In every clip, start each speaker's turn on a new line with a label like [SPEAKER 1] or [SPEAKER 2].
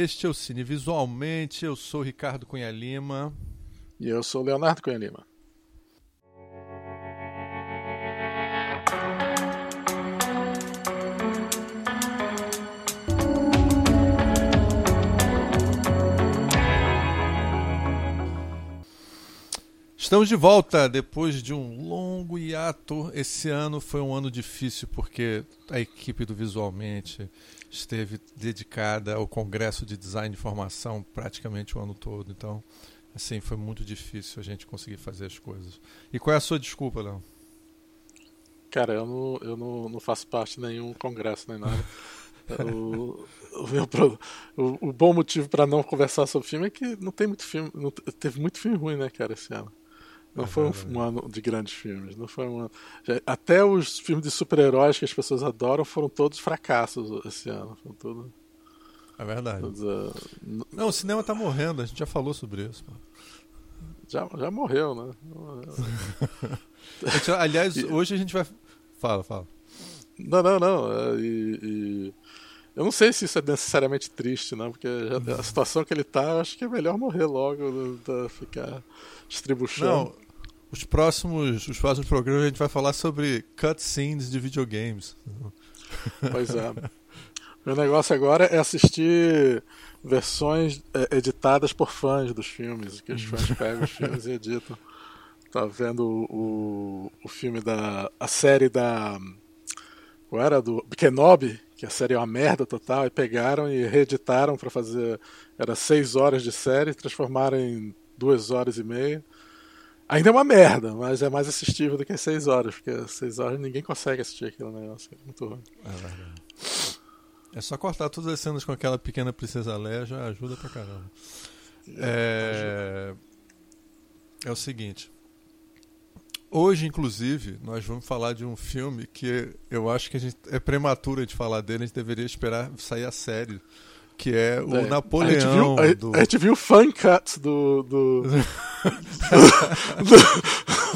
[SPEAKER 1] Este é o Cine Visualmente. Eu sou Ricardo Cunha Lima.
[SPEAKER 2] E eu sou Leonardo Cunha Lima.
[SPEAKER 1] Estamos de volta depois de um longo hiato. Esse ano foi um ano difícil porque a equipe do Visualmente esteve dedicada ao Congresso de Design de Formação praticamente o ano todo. Então, assim, foi muito difícil a gente conseguir fazer as coisas. E qual é a sua desculpa, Léo?
[SPEAKER 2] Cara, eu não, eu não, não faço parte de nenhum congresso nem nada. o, o, meu, o, o bom motivo para não conversar sobre filme é que não tem muito filme. Não, teve muito filme ruim, né, cara, esse ano. Não foi um, um, ano de grandes filmes. Não foi um ano... Até os filmes de super-heróis que as pessoas adoram foram todos fracassos esse ano. Foram tudo...
[SPEAKER 1] É verdade. Todos, uh... Não, o cinema tá morrendo, a gente já falou sobre isso.
[SPEAKER 2] Já, já morreu, né?
[SPEAKER 1] gente, aliás, e... hoje a gente vai. Fala, fala.
[SPEAKER 2] Não, não, não. É, e, e... Eu não sei se isso é necessariamente triste, não, porque a situação que ele tá, acho que é melhor morrer logo do, do ficar distribuindo. Não,
[SPEAKER 1] os próximos, os próximos programas a gente vai falar sobre cutscenes de videogames.
[SPEAKER 2] Pois é. Meu negócio agora é assistir versões é, editadas por fãs dos filmes, que os fãs pegam os filmes e editam. Tá vendo o, o filme da. a série da. Qual era? Do Kenobi, que a série é uma merda total, e pegaram e reeditaram para fazer. Era seis horas de série, transformaram em duas horas e meia. Ainda é uma merda, mas é mais assistível do que seis horas, porque seis horas ninguém consegue assistir aquele negócio. É muito ruim. É.
[SPEAKER 1] É só cortar todas as cenas com aquela pequena princesa Leia já ajuda pra caramba. É, é o seguinte. Hoje, inclusive, nós vamos falar de um filme que eu acho que gente é prematuro de falar dele, a gente deveria esperar sair a série que é o é, Napoleão.
[SPEAKER 2] A gente, viu,
[SPEAKER 1] do...
[SPEAKER 2] a, a gente viu fan cuts do do,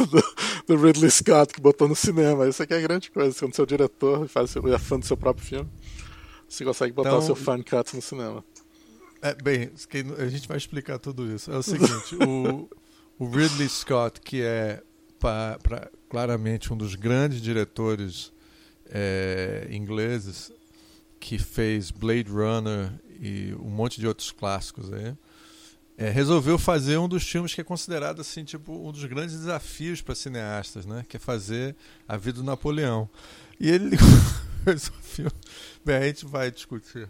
[SPEAKER 2] do, do, Ridley Scott que botou no cinema. Isso aqui é a grande coisa. Quando você é o diretor e faz, é fã do seu próprio filme, você consegue botar então, o seu fan cut no cinema.
[SPEAKER 1] É, bem, a gente vai explicar tudo isso. É o seguinte: o, o Ridley Scott, que é pra, pra, claramente um dos grandes diretores é, ingleses, que fez Blade Runner e um monte de outros clássicos aí, é, resolveu fazer um dos filmes que é considerado assim tipo um dos grandes desafios para cineastas, né? Que é fazer a vida do Napoleão. E ele filme. Bem, a gente vai discutir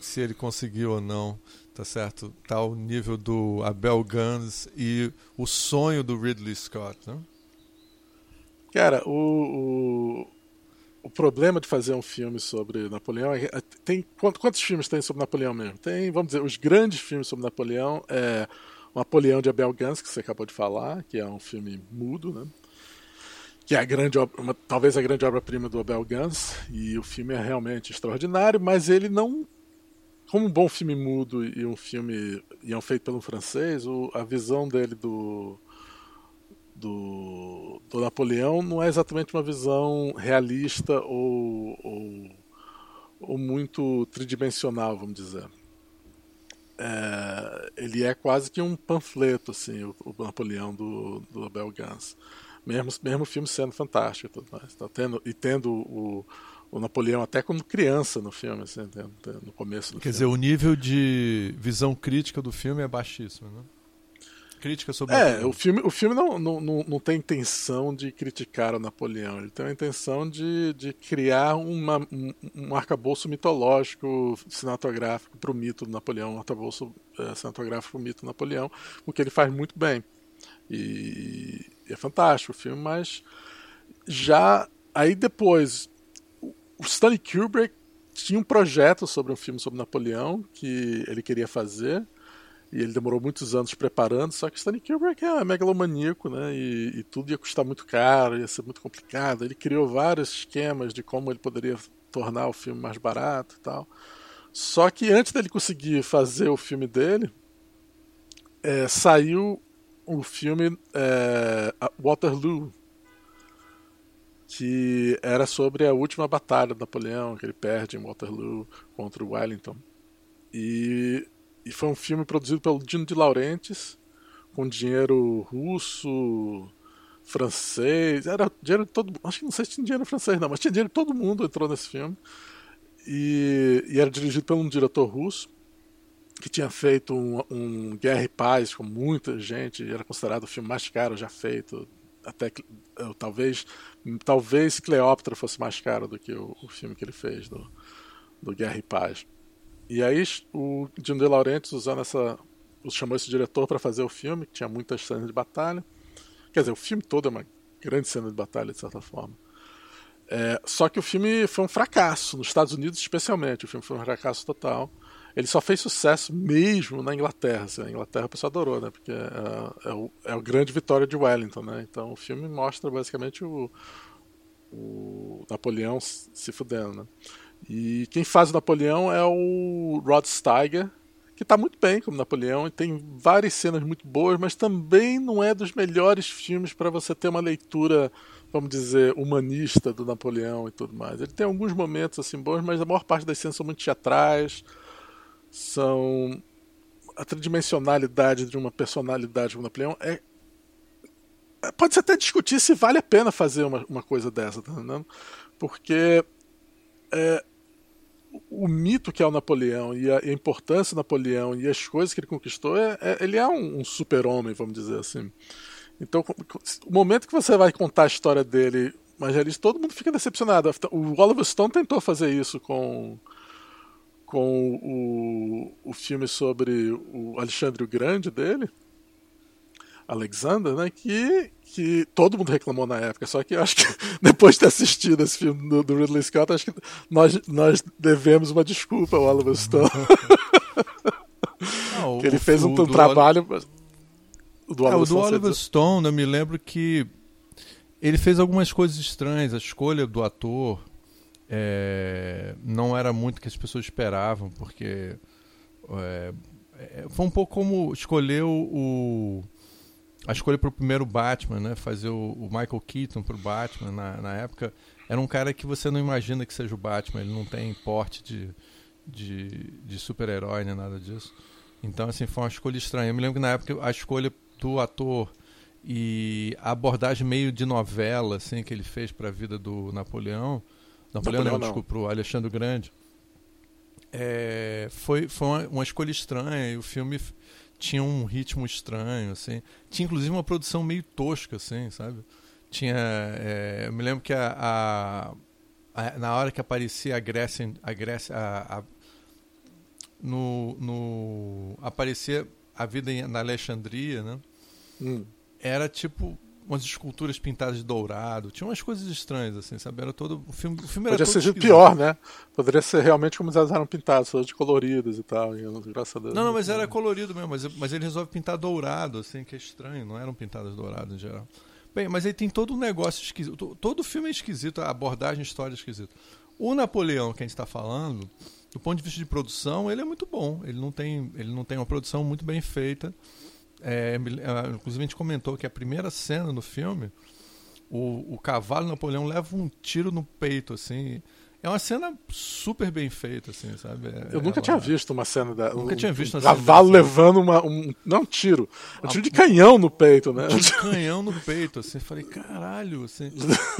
[SPEAKER 1] se ele conseguiu ou não, tá certo? Ao nível do Abel Gans e o sonho do Ridley Scott, né?
[SPEAKER 2] Cara, o problema de fazer um filme sobre Napoleão é, é tem quantos filmes tem sobre Napoleão mesmo? Tem, vamos dizer, os grandes filmes sobre Napoleão é o Napoleão de Abel Gans que você acabou de falar, que é um filme mudo, né? Que é a grande uma, talvez a grande obra-prima do Abel Gans e o filme é realmente extraordinário, mas ele não como um bom filme mudo e um filme e é um feito pelo francês, o, a visão dele do do, do Napoleão não é exatamente uma visão realista ou, ou, ou muito tridimensional, vamos dizer. É, ele é quase que um panfleto, assim, o, o Napoleão do, do Abel Gans. Mesmo, mesmo o filme sendo fantástico e tudo mais. Tá tendo, e tendo o, o Napoleão até como criança no filme, assim, no começo do
[SPEAKER 1] Quer
[SPEAKER 2] filme.
[SPEAKER 1] dizer, o nível de visão crítica do filme é baixíssimo, né? Crítica sobre
[SPEAKER 2] É, o filme, o filme não, não, não, não tem intenção de criticar o Napoleão, ele tem a intenção de, de criar uma, um, um arcabouço mitológico cinematográfico para o mito do Napoleão, um arcabouço é, cinematográfico para o mito do Napoleão, o que ele faz muito bem. E, e é fantástico o filme, mas já aí depois o Stanley Kubrick tinha um projeto sobre um filme sobre Napoleão que ele queria fazer e ele demorou muitos anos preparando, só que Stanley Kubrick é megalomaníaco, né? E, e, tudo ia custar muito caro, ia ser muito complicado. Ele criou vários esquemas de como ele poderia tornar o filme mais barato e tal. Só que antes dele conseguir fazer o filme dele, é, saiu o filme é, Waterloo, que era sobre a última batalha de Napoleão, que ele perde em Waterloo contra o Wellington. E, e foi um filme produzido pelo Dino de Laurentiis, com dinheiro russo, francês, era dinheiro de todo Acho que não sei se tinha dinheiro francês, não, mas tinha dinheiro de todo mundo entrou nesse filme. E, e era dirigido por um diretor russo que tinha feito um, um, Guerra e Paz com muita gente, era considerado o filme mais caro já feito, até talvez talvez Cleópatra fosse mais caro do que o, o, filme que ele fez do, do Guerra e Paz. E aí o Dino De Laurentiis usando essa chamou esse diretor para fazer o filme, que tinha muitas cenas de batalha. Quer dizer, o filme todo é uma grande cena de batalha de certa forma. É, só que o filme foi um fracasso, nos Estados Unidos especialmente. O filme foi um fracasso total. Ele só fez sucesso mesmo na Inglaterra. Assim, na Inglaterra o pessoal adorou, né? Porque é, é, o, é a grande vitória de Wellington, né? Então o filme mostra basicamente o, o Napoleão se fudendo, né? E quem faz o Napoleão é o Rod Steiger, que está muito bem como Napoleão e tem várias cenas muito boas, mas também não é dos melhores filmes para você ter uma leitura vamos dizer, humanista do Napoleão e tudo mais. Ele tem alguns momentos assim bons, mas a maior parte das cenas são muito teatrais, são a tridimensionalidade de uma personalidade como Napoleão é, é pode-se até discutir se vale a pena fazer uma, uma coisa dessa, tá entendendo? Porque é, o mito que é o Napoleão e a, e a, importância do Napoleão e as coisas que ele conquistou, é, é ele é um, um super-homem, vamos dizer assim. Então, o momento que você vai contar a história dele, mas ali todo mundo fica decepcionado. O Oliver Stone tentou fazer isso com com o, o filme sobre o Alexandre o Grande dele, Alexander, né? Que, que todo mundo reclamou na época. Só que eu acho que depois de ter assistido esse filme do, do Ridley Scott, acho que nós, nós devemos uma desculpa ao Oliver Stone. Não, que ele fez um, um trabalho.
[SPEAKER 1] Oliver do Oliver, é, o do Oliver Stone, eu me lembro que ele fez algumas coisas estranhas. A escolha do ator é, não era muito o que as pessoas esperavam, porque é, é foi um pouco como escolher o, a escolha para o primeiro Batman, né? Fazer o, o Michael Keaton para o Batman na, na época era um cara que você não imagina que seja o Batman. Ele não tem porte de, de, de super-herói nem nada disso. Então, assim, foi uma escolha estranha. Eu me lembro que na época a escolha do ator e a abordagem meio de novela assim que ele fez para a vida do Napoleão, Napoleão, não, não. desculpa, pro Alexandre Grande, é, foi, foi uma, uma, escolha estranha e o filme tinha um ritmo estranho, assim. Tinha inclusive uma produção meio tosca, assim, sabe? Tinha, é, eu me lembro que a, a, a, na hora que aparecia a Grécia, a Grécia, a, a no, no aparecia a vida em, na Alexandria, né? Hum. Era tipo umas esculturas pintadas de dourado. Tinha umas coisas estranhas, assim, sabe? Era todo. O filme, o filme
[SPEAKER 2] Podia
[SPEAKER 1] ser
[SPEAKER 2] pior, né? Poderia ser realmente como eles eram pintados, todos de coloridos e tal. E, graças a Deus.
[SPEAKER 1] Não, não, mas era colorido mesmo. Mas, mas ele resolve pintar dourado, assim, que é estranho. Não eram pintadas douradas em geral. Bem, mas aí tem todo um negócio esquisito. Todo filme é esquisito, a abordagem, a história é esquisita. O Napoleão que a gente está falando, do ponto de vista de produção, ele é muito bom. Ele não tem, ele não tem uma produção muito bem feita. É, é, inclusive a gente comentou que a primeira cena no filme, o, o cavalo Napoleão leva um tiro no peito, assim. É uma cena super bem feita, assim, sabe? É,
[SPEAKER 2] eu nunca ela... tinha visto uma cena da.
[SPEAKER 1] Nunca um, tinha visto
[SPEAKER 2] um cavalo levando uma. Um, não um tiro. Um tiro de canhão no peito, né? Um
[SPEAKER 1] tiro de canhão no peito, assim. Falei, caralho, assim.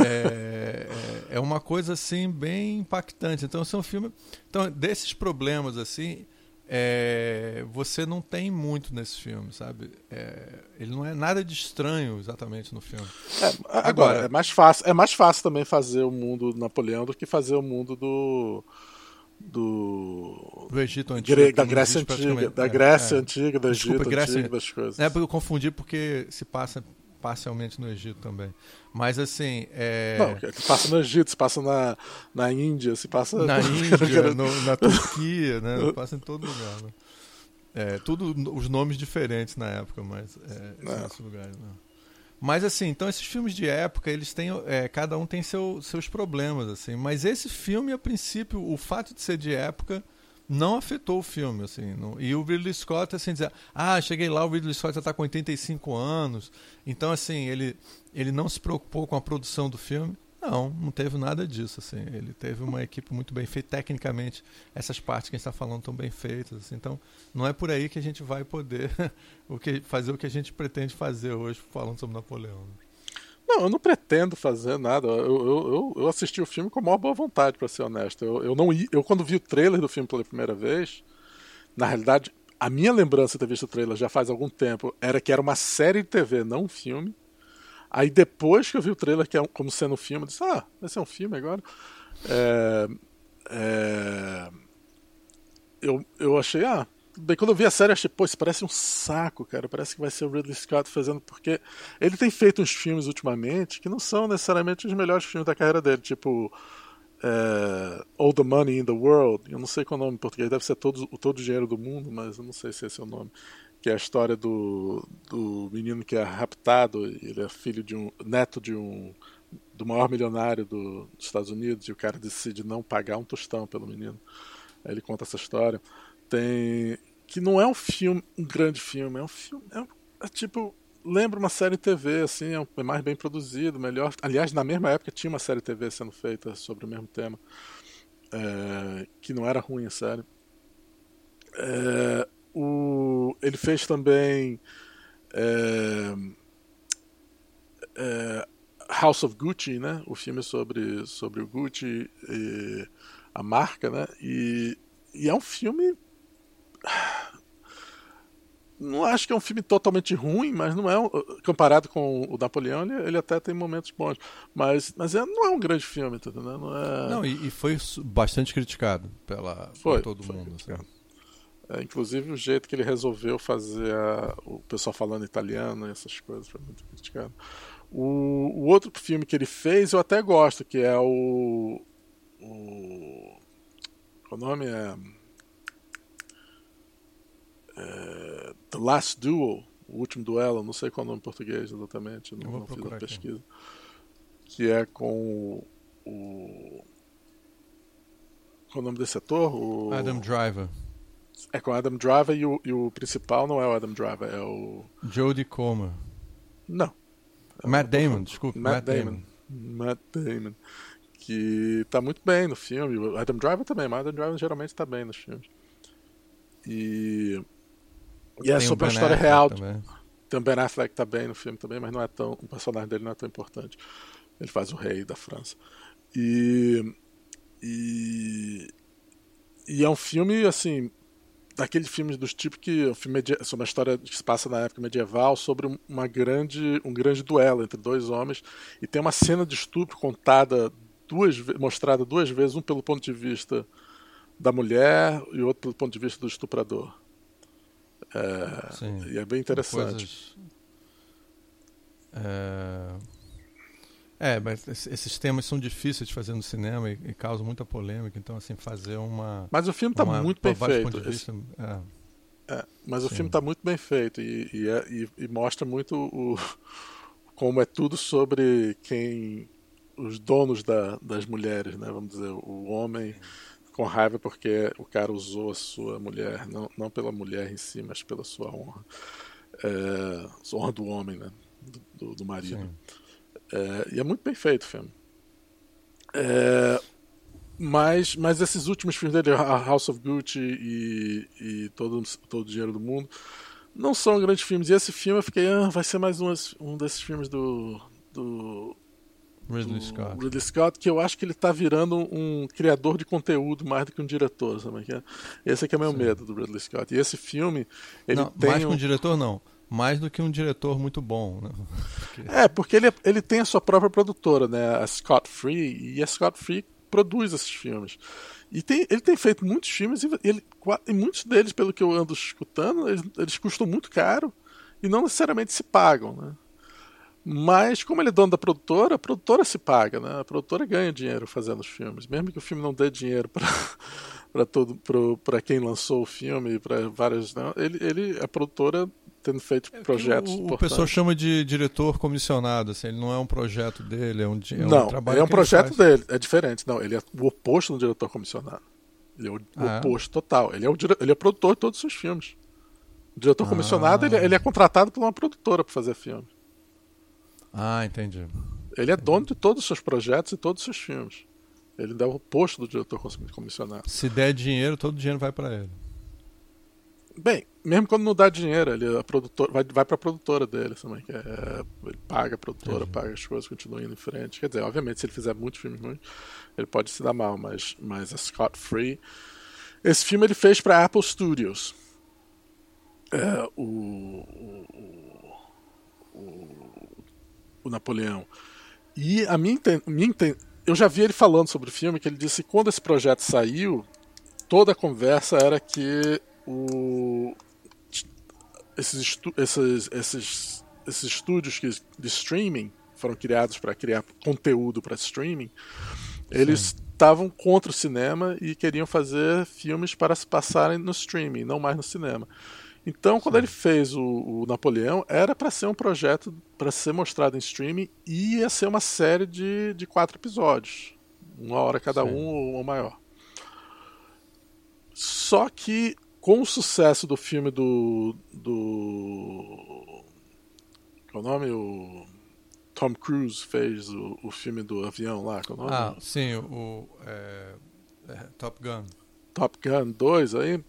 [SPEAKER 1] é, é, é uma coisa, assim, bem impactante. Então, esse é um filme. Então, desses problemas, assim é, você não tem muito nesse filme, sabe? É, ele não é nada de estranho exatamente no filme.
[SPEAKER 2] É, agora, agora, é mais fácil, é mais fácil também fazer o mundo do Napoleão do que fazer o mundo do do,
[SPEAKER 1] do Egito antigo,
[SPEAKER 2] Gre da Grécia antiga, da Grécia é, antiga, do Egito Desculpa, Grécia, antigo, das coisas.
[SPEAKER 1] É porque eu confundi porque se passa parcialmente no Egito também. Mas assim. É...
[SPEAKER 2] Não, se passa no Egito, se passa na, na Índia, se passa.
[SPEAKER 1] Na Índia, no, na Turquia, né? Passa em todo lugar. Né? É, tudo os nomes diferentes na época, mas é, é. lugares. Né? Mas assim, então esses filmes de época, eles têm. É, cada um tem seu, seus problemas, assim. Mas esse filme, a princípio, o fato de ser de época não afetou o filme, assim. Não, e o Ridley Scott, assim, dizer, ah, cheguei lá, o Ridley Scott já está com 85 anos. Então, assim, ele, ele não se preocupou com a produção do filme. Não, não teve nada disso, assim. Ele teve uma equipe muito bem feita, tecnicamente, essas partes que a gente está falando estão bem feitas, assim. então não é por aí que a gente vai poder o que, fazer o que a gente pretende fazer hoje falando sobre Napoleão.
[SPEAKER 2] Não, eu não pretendo fazer nada. Eu, eu, eu assisti o filme com a maior boa vontade, para ser honesto. Eu, eu não eu quando vi o trailer do filme pela primeira vez, na realidade, a minha lembrança de ter visto o trailer já faz algum tempo era que era uma série de TV, não um filme. Aí depois que eu vi o trailer que é como sendo um filme, eu disse, ah, vai ser um filme agora. É, é, eu, eu achei, ah, bem, quando eu vi a série, eu achei, pô, isso parece um saco, cara. Parece que vai ser o Ridley Scott fazendo, porque ele tem feito uns filmes ultimamente que não são necessariamente os melhores filmes da carreira dele, tipo é, All the Money in the World. Eu não sei qual é o nome em português, deve ser todo, todo o dinheiro do mundo, mas eu não sei se esse é o nome que é a história do, do menino que é raptado, ele é filho de um neto de um do maior milionário do, dos Estados Unidos e o cara decide não pagar um tostão pelo menino. Aí ele conta essa história. Tem que não é um filme, um grande filme, é um filme, é, é tipo lembra uma série TV assim, é, é mais bem produzido, melhor. Aliás, na mesma época tinha uma série TV sendo feita sobre o mesmo tema, é, que não era ruim a série. É, o, ele fez também é, é, House of Gucci, né? O filme sobre, sobre o Gucci e a marca, né? E, e é um filme não acho que é um filme totalmente ruim, mas não é um, comparado com o Napoleão, ele, ele, até tem momentos bons, mas mas é, não é um grande filme, entendeu? Não, é...
[SPEAKER 1] não e, e, foi bastante criticado pela foi, por todo foi mundo. Assim.
[SPEAKER 2] É, inclusive o jeito que ele resolveu fazer a, o pessoal falando italiano e essas coisas foi muito criticado. O, o, outro filme que ele fez eu até gosto, que é o. O, o nome é, é, The Last Duel, o último duelo, não sei qual é o nome em português exatamente, não, não fiz a pesquisa. Aqui. Que é com o. Qual é o nome desse ator? O...
[SPEAKER 1] Adam Driver.
[SPEAKER 2] É com o Adam Driver e o, e o principal não é o Adam Driver, é o.
[SPEAKER 1] Jodie Comer.
[SPEAKER 2] Não.
[SPEAKER 1] Matt Damon, desculpa.
[SPEAKER 2] Matt, Matt Damon. Damon. Matt Damon. Que tá muito bem no filme. O Adam Driver também, mas o Adam Driver geralmente tá bem nos filmes. E. E é sobre uma história Affleck real. Também. Tem o Ben Affleck tá bem no filme também, mas não é tão. O personagem dele não é tão importante. Ele faz o rei da França. E. E. E é um filme, assim, daqueles filmes dos tipos que o filme sobre uma história que se passa na época medieval sobre uma grande um grande duelo entre dois homens e tem uma cena de estupro contada duas mostrada duas vezes um pelo ponto de vista da mulher e outro pelo ponto de vista do estuprador é, Sim, e é bem interessante coisas,
[SPEAKER 1] é... É, mas esses temas são difíceis de fazer no cinema e, e causam muita polêmica, então assim, fazer uma.
[SPEAKER 2] Mas o filme está muito bem feito. Vista, é. É, mas Sim. o filme está muito bem feito e, e, é, e, e, mostra muito o, como é tudo sobre quem. os donos da, das mulheres, né? Vamos dizer, o homem com raiva porque o cara usou a sua mulher, não, não pela mulher em si, mas pela sua honra. É, honra do homem, né? Do, do, do marido. É, e é muito bem feito o filme. É, mas, mas esses últimos filmes dele, House of Gucci e, e todo, todo o Dinheiro do Mundo, não são grandes filmes. E esse filme eu fiquei, ah, vai ser mais um, um desses filmes do. do
[SPEAKER 1] Ridley Scott.
[SPEAKER 2] Ridley Scott, que eu acho que ele está virando um criador de conteúdo mais do que um diretor, sabe? É? Esse é que é meu Sim. medo do Ridley Scott. E esse filme, ele
[SPEAKER 1] não,
[SPEAKER 2] tem
[SPEAKER 1] mais um... que um diretor não mais do que um diretor muito bom. Né?
[SPEAKER 2] Porque... É, porque ele, ele tem a sua própria produtora, né? a Scott Free, e a Scott Free produz esses filmes. E tem, ele tem feito muitos filmes, e, ele, e muitos deles, pelo que eu ando escutando, eles, eles custam muito caro e não necessariamente se pagam. Né? Mas, como ele é dono da produtora, a produtora se paga, né? A produtora ganha dinheiro fazendo os filmes, mesmo que o filme não dê dinheiro para para todo para quem lançou o filme, para várias, não, ele, ele a produtora tendo feito é projetos.
[SPEAKER 1] O, o pessoal chama de diretor comissionado, assim, ele não é um projeto dele, é um, é
[SPEAKER 2] não,
[SPEAKER 1] um trabalho.
[SPEAKER 2] É um projeto dele, é diferente. Não, ele é o oposto do diretor comissionado. Ele é o ah, é? oposto é? total. Ele é, o, ele é produtor de todos os seus filmes. O diretor ah. comissionado ele, ele, é contratado por uma produtora para fazer filme.
[SPEAKER 1] Ah, entendi.
[SPEAKER 2] Ele é dono de todos os seus projetos e todos os seus filmes. Ele dá o posto do diretor comissionado.
[SPEAKER 1] Se der dinheiro, todo o dinheiro vai para ele.
[SPEAKER 2] Bem, mesmo quando não dá dinheiro, ele a produtor, vai, vai para a produtora dele também. Que é, ele paga a produtora, Entendi. paga as coisas, continua indo em frente. Quer dizer, obviamente, se ele fizer muitos filmes ruins, ele pode se dar mal, mas, mas a Scott Free. Esse filme ele fez para Apple Studios. É, o, o, o, o, Napoleão. E a minha, minha eu já vi ele falando sobre o filme que ele disse que quando esse projeto saiu, toda a conversa era que o, esses, esses, esses, esses estúdios que, de streaming foram criados para criar conteúdo para streaming, eles estavam contra o cinema e queriam fazer filmes para se passarem no streaming, não mais no cinema. Então, quando Sim. ele fez o, o Napoleão, era para ser um projeto para ser mostrado em streaming e ia ser uma série de, de quatro episódios, uma hora cada Sim. um ou maior. Só que com o sucesso do filme do. do. Qual é o nome? O Tom Cruise fez o, o filme do avião lá. Qual é o nome?
[SPEAKER 1] Ah, sim, o. É, é, Top Gun.
[SPEAKER 2] Top Gun 2 aí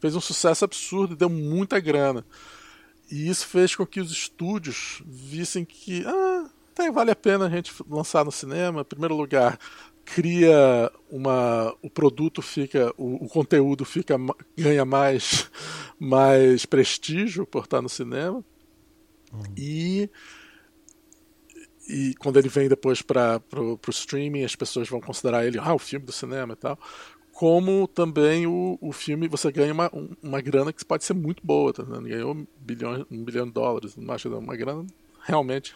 [SPEAKER 2] fez um sucesso absurdo e deu muita grana. E isso fez com que os estúdios vissem que ah, até vale a pena a gente lançar no cinema. Em primeiro lugar, cria uma o produto fica o, o, conteúdo fica ganha mais mais prestígio por estar no cinema uhum. e e quando ele vem depois para o streaming as pessoas vão considerar ele ah o filme do cinema e tal como também o, o filme você ganha uma, uma grana que pode ser muito boa tá ganhou um bilhão, um bilhão de dólares não uma grana realmente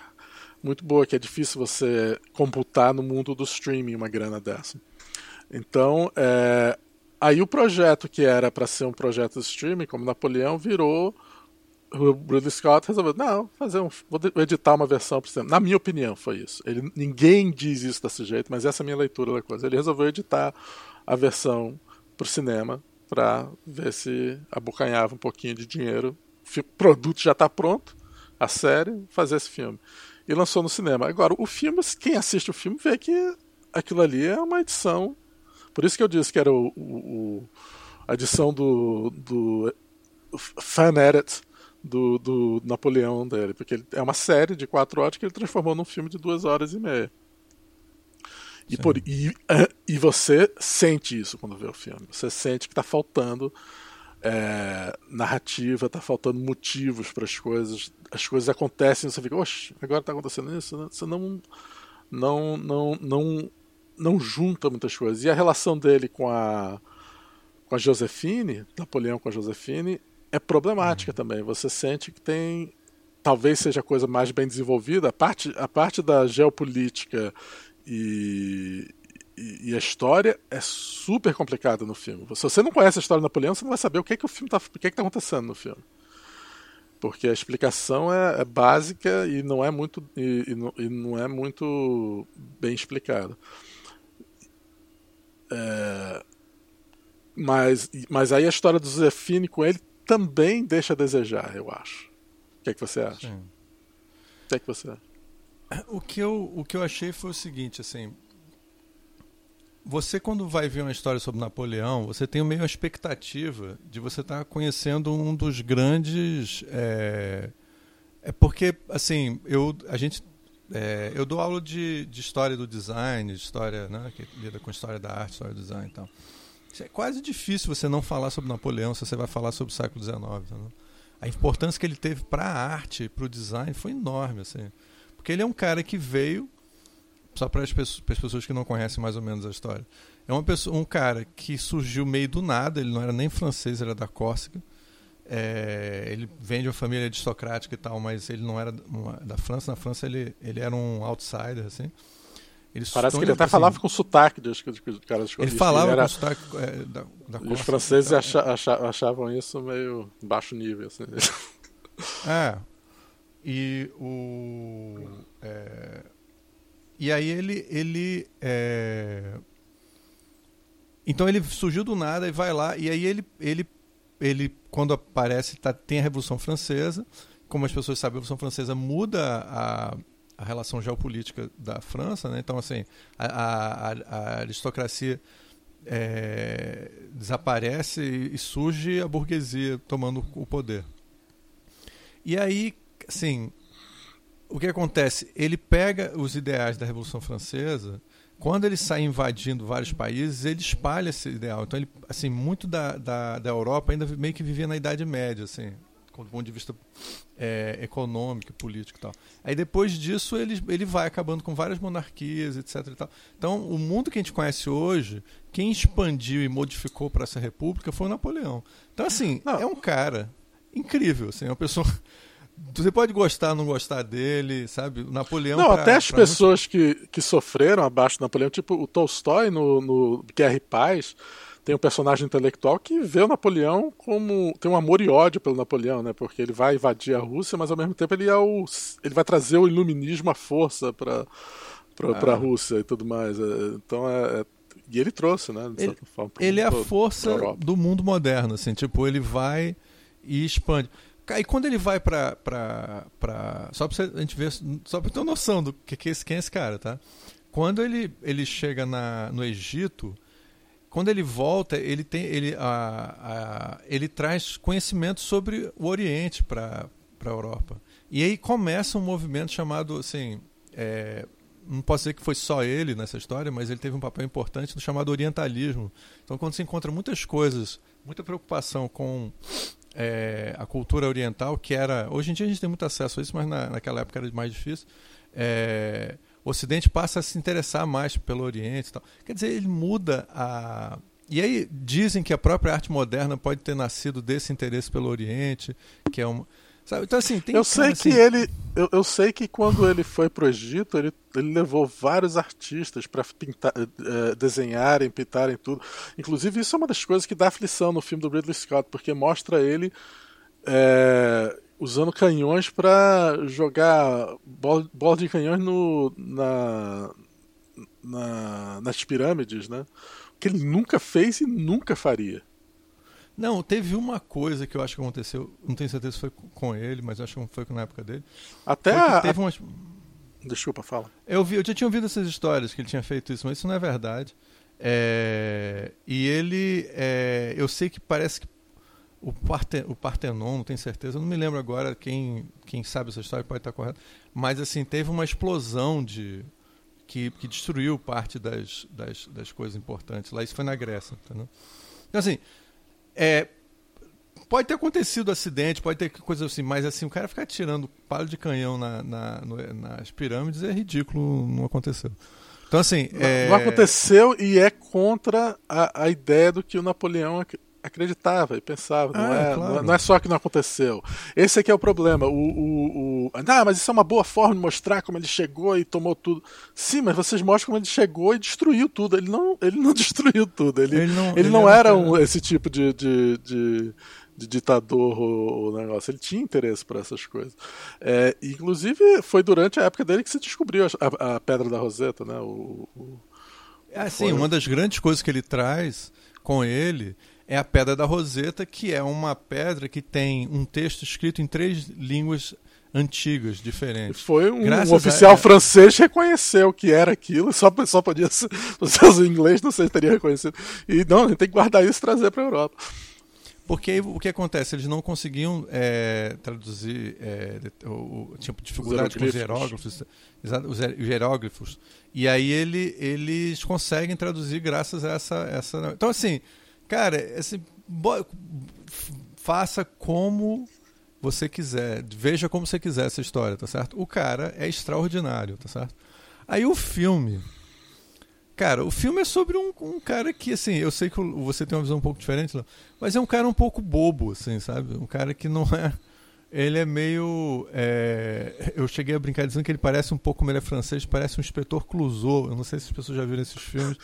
[SPEAKER 2] muito boa, que é difícil você computar no mundo do streaming uma grana dessa. Então, é, aí o projeto que era para ser um projeto de streaming, como Napoleão, virou. O Ridley Scott resolveu, não, fazer um, vou editar uma versão para cinema. Na minha opinião, foi isso. Ele, ninguém diz isso desse jeito, mas essa é a minha leitura da coisa. Ele resolveu editar a versão para o cinema para ver se abocanhava um pouquinho de dinheiro. O produto já está pronto, a série, fazer esse filme e lançou no cinema. Agora, o filme, quem assiste o filme vê que aquilo ali é uma edição. Por isso que eu disse que era o, o a edição do, do fan edit do, do Napoleão dele, porque é uma série de quatro horas que ele transformou num filme de duas horas e meia. E, por, e, e você sente isso quando vê o filme. Você sente que está faltando é, narrativa, está faltando motivos para as coisas as coisas acontecem, você fica, oxe, agora está acontecendo isso, né? você não, não, não, não, não junta muitas coisas. E a relação dele com a, com a Josefine, Napoleão com a Josefine, é problemática uhum. também. Você sente que tem, talvez seja a coisa mais bem desenvolvida, a parte, a parte da geopolítica e, e, a história é super complicada no filme. Se você não conhece a história do Napoleão, você não vai saber o que, é que o filme tá, o que, é que tá acontecendo no filme porque a explicação é, é básica e não é muito e, e, não, e não, é muito bem explicada. É, mas, mas aí a história do Zefine com ele também deixa a desejar, eu acho. O que é que você acha? Sim. O que é que você acha?
[SPEAKER 1] O que eu, o que eu achei foi o seguinte, assim, você quando vai ver uma história sobre Napoleão, você tem meio a expectativa de você estar tá conhecendo um dos grandes. É, é porque, assim, eu, a gente, é, eu dou aula de, de história do design, de história, né, que lida com história da arte, história do design e tal. É quase difícil você não falar sobre Napoleão se você vai falar sobre o século XIX. Né? A importância que ele teve para a arte, para o design, foi enorme. Assim, porque ele é um cara que veio só para as pessoas que não conhecem mais ou menos a história. É uma pessoa, um cara que surgiu meio do nada, ele não era nem francês, era da Córcega. É, ele vem de uma família aristocrática e tal, mas ele não era uma, da França. Na França ele, ele era um outsider, assim.
[SPEAKER 2] Ele Parece que ele até assim, falava com sotaque dos, dos caras
[SPEAKER 1] Ele falava ele era... com sotaque é, da, da
[SPEAKER 2] Os franceses acha, achavam isso meio baixo nível. Assim.
[SPEAKER 1] É. E o. É, e aí ele. ele é... Então ele surgiu do nada e vai lá. E aí ele, ele, ele quando aparece, tá, tem a Revolução Francesa. Como as pessoas sabem, a Revolução Francesa muda a, a relação geopolítica da França, né? Então, assim, a, a, a aristocracia é, desaparece e, e surge a burguesia tomando o poder. E aí, assim, o que acontece? Ele pega os ideais da Revolução Francesa, quando ele sai invadindo vários países, ele espalha esse ideal. Então, ele, assim, muito da, da, da Europa ainda meio que vivia na Idade Média, assim, do ponto de vista é, econômico, político e tal. Aí depois disso ele, ele vai acabando com várias monarquias, etc. E tal. Então o mundo que a gente conhece hoje, quem expandiu e modificou para essa república foi o Napoleão. Então assim Não. é um cara incrível, assim, é uma pessoa você pode gostar ou não gostar dele, sabe? O Napoleão.
[SPEAKER 2] Não, pra, até as pessoas que, que sofreram abaixo do Napoleão, tipo o Tolstói no, no Guerra e Paz, tem um personagem intelectual que vê o Napoleão como. tem um amor e ódio pelo Napoleão, né? Porque ele vai invadir a Rússia, mas ao mesmo tempo ele é o. ele vai trazer o iluminismo à força para para a ah. Rússia e tudo mais. É, então é, é e ele trouxe, né?
[SPEAKER 1] Ele, forma, ele é a força do mundo moderno, assim, tipo, ele vai e expande. E quando ele vai para pra, só para a gente ver, só para ter uma noção do que, que é esse, quem é esse cara, tá? Quando ele, ele chega na, no Egito, quando ele volta, ele tem ele, a, a, ele traz conhecimento sobre o Oriente para a Europa. E aí começa um movimento chamado assim, é, não posso dizer que foi só ele nessa história, mas ele teve um papel importante no chamado orientalismo. Então, quando se encontra muitas coisas, muita preocupação com é, a cultura oriental, que era. Hoje em dia a gente tem muito acesso a isso, mas na, naquela época era mais difícil. É, o Ocidente passa a se interessar mais pelo Oriente. Tal. Quer dizer, ele muda a. E aí dizem que a própria arte moderna pode ter nascido desse interesse pelo Oriente, que é um. Sabe? Então, assim, tem
[SPEAKER 2] eu sei assim... que ele. Eu, eu, sei que quando ele foi para o Egito, ele, ele levou vários artistas para pintar, uh, desenharem, pintarem tudo. Inclusive, isso é uma das coisas que dá aflição no filme do Ridley Scott, porque mostra ele. É, usando canhões para jogar bola, bola, de canhões no, na, na, nas pirâmides, né? Que ele nunca fez e nunca faria.
[SPEAKER 1] Não, teve uma coisa que eu acho que aconteceu, não tenho certeza se foi com ele, mas acho que foi na época dele.
[SPEAKER 2] Até a, teve umas... Desculpa, fala.
[SPEAKER 1] Eu, vi, eu já tinha ouvido essas histórias que ele tinha feito isso, mas isso não é verdade. É, e ele, é, eu sei que parece que o, Parte, o Partenon, não tenho certeza, não me lembro agora, quem, quem sabe essa história pode estar correto, mas assim, teve uma explosão de que, que destruiu parte das, das, das coisas importantes lá, isso foi na Grécia, entendeu? Então assim, é, pode ter acontecido acidente, pode ter coisa assim, mas assim, o cara ficar tirando palo de canhão na, na nas pirâmides é ridículo, não aconteceu. Então, assim.
[SPEAKER 2] Não, é... não aconteceu e é contra a, a ideia do que o Napoleão acreditava e pensava. Não, é, claro. não, é, só que não aconteceu. Esse aqui é o problema. O, o, o, Ah, mas isso é uma boa forma de mostrar como ele chegou e tomou tudo. Sim, mas vocês mostram como ele chegou e destruiu tudo. Ele não, ele não destruiu tudo. Ele, ele não, ele ele não era um, esse tipo de, de, de de ditador o, negócio. Ele tinha interesse por essas coisas. É, inclusive, foi durante a época dele que se descobriu a, a Pedra da Roseta, né? O, o...
[SPEAKER 1] É, sim, uma das grandes coisas que ele traz com ele é a Pedra da Roseta, que é uma pedra que tem um texto escrito em três línguas antigas, diferentes.
[SPEAKER 2] Foi um, um oficial a... francês reconheceu que era aquilo, só, só podia ser. Os inglês não sei se teria reconhecido. E não, a gente tem que guardar isso e trazer para a Europa.
[SPEAKER 1] Porque o que acontece? Eles não conseguiam é, traduzir, é, o, tinha dificuldade com os hieróglifos, os hieróglifos, e aí ele, eles conseguem traduzir graças a essa, essa. Então, assim, Cara, assim, faça como você quiser, veja como você quiser essa história, tá certo? O cara é extraordinário, tá certo? Aí o filme. Cara, o filme é sobre um, um cara que, assim, eu sei que você tem uma visão um pouco diferente, mas é um cara um pouco bobo, assim, sabe? Um cara que não é. Ele é meio. É... Eu cheguei a brincar dizendo que ele parece um pouco, como ele é francês, parece um inspetor Clouseau. Eu não sei se as pessoas já viram esses filmes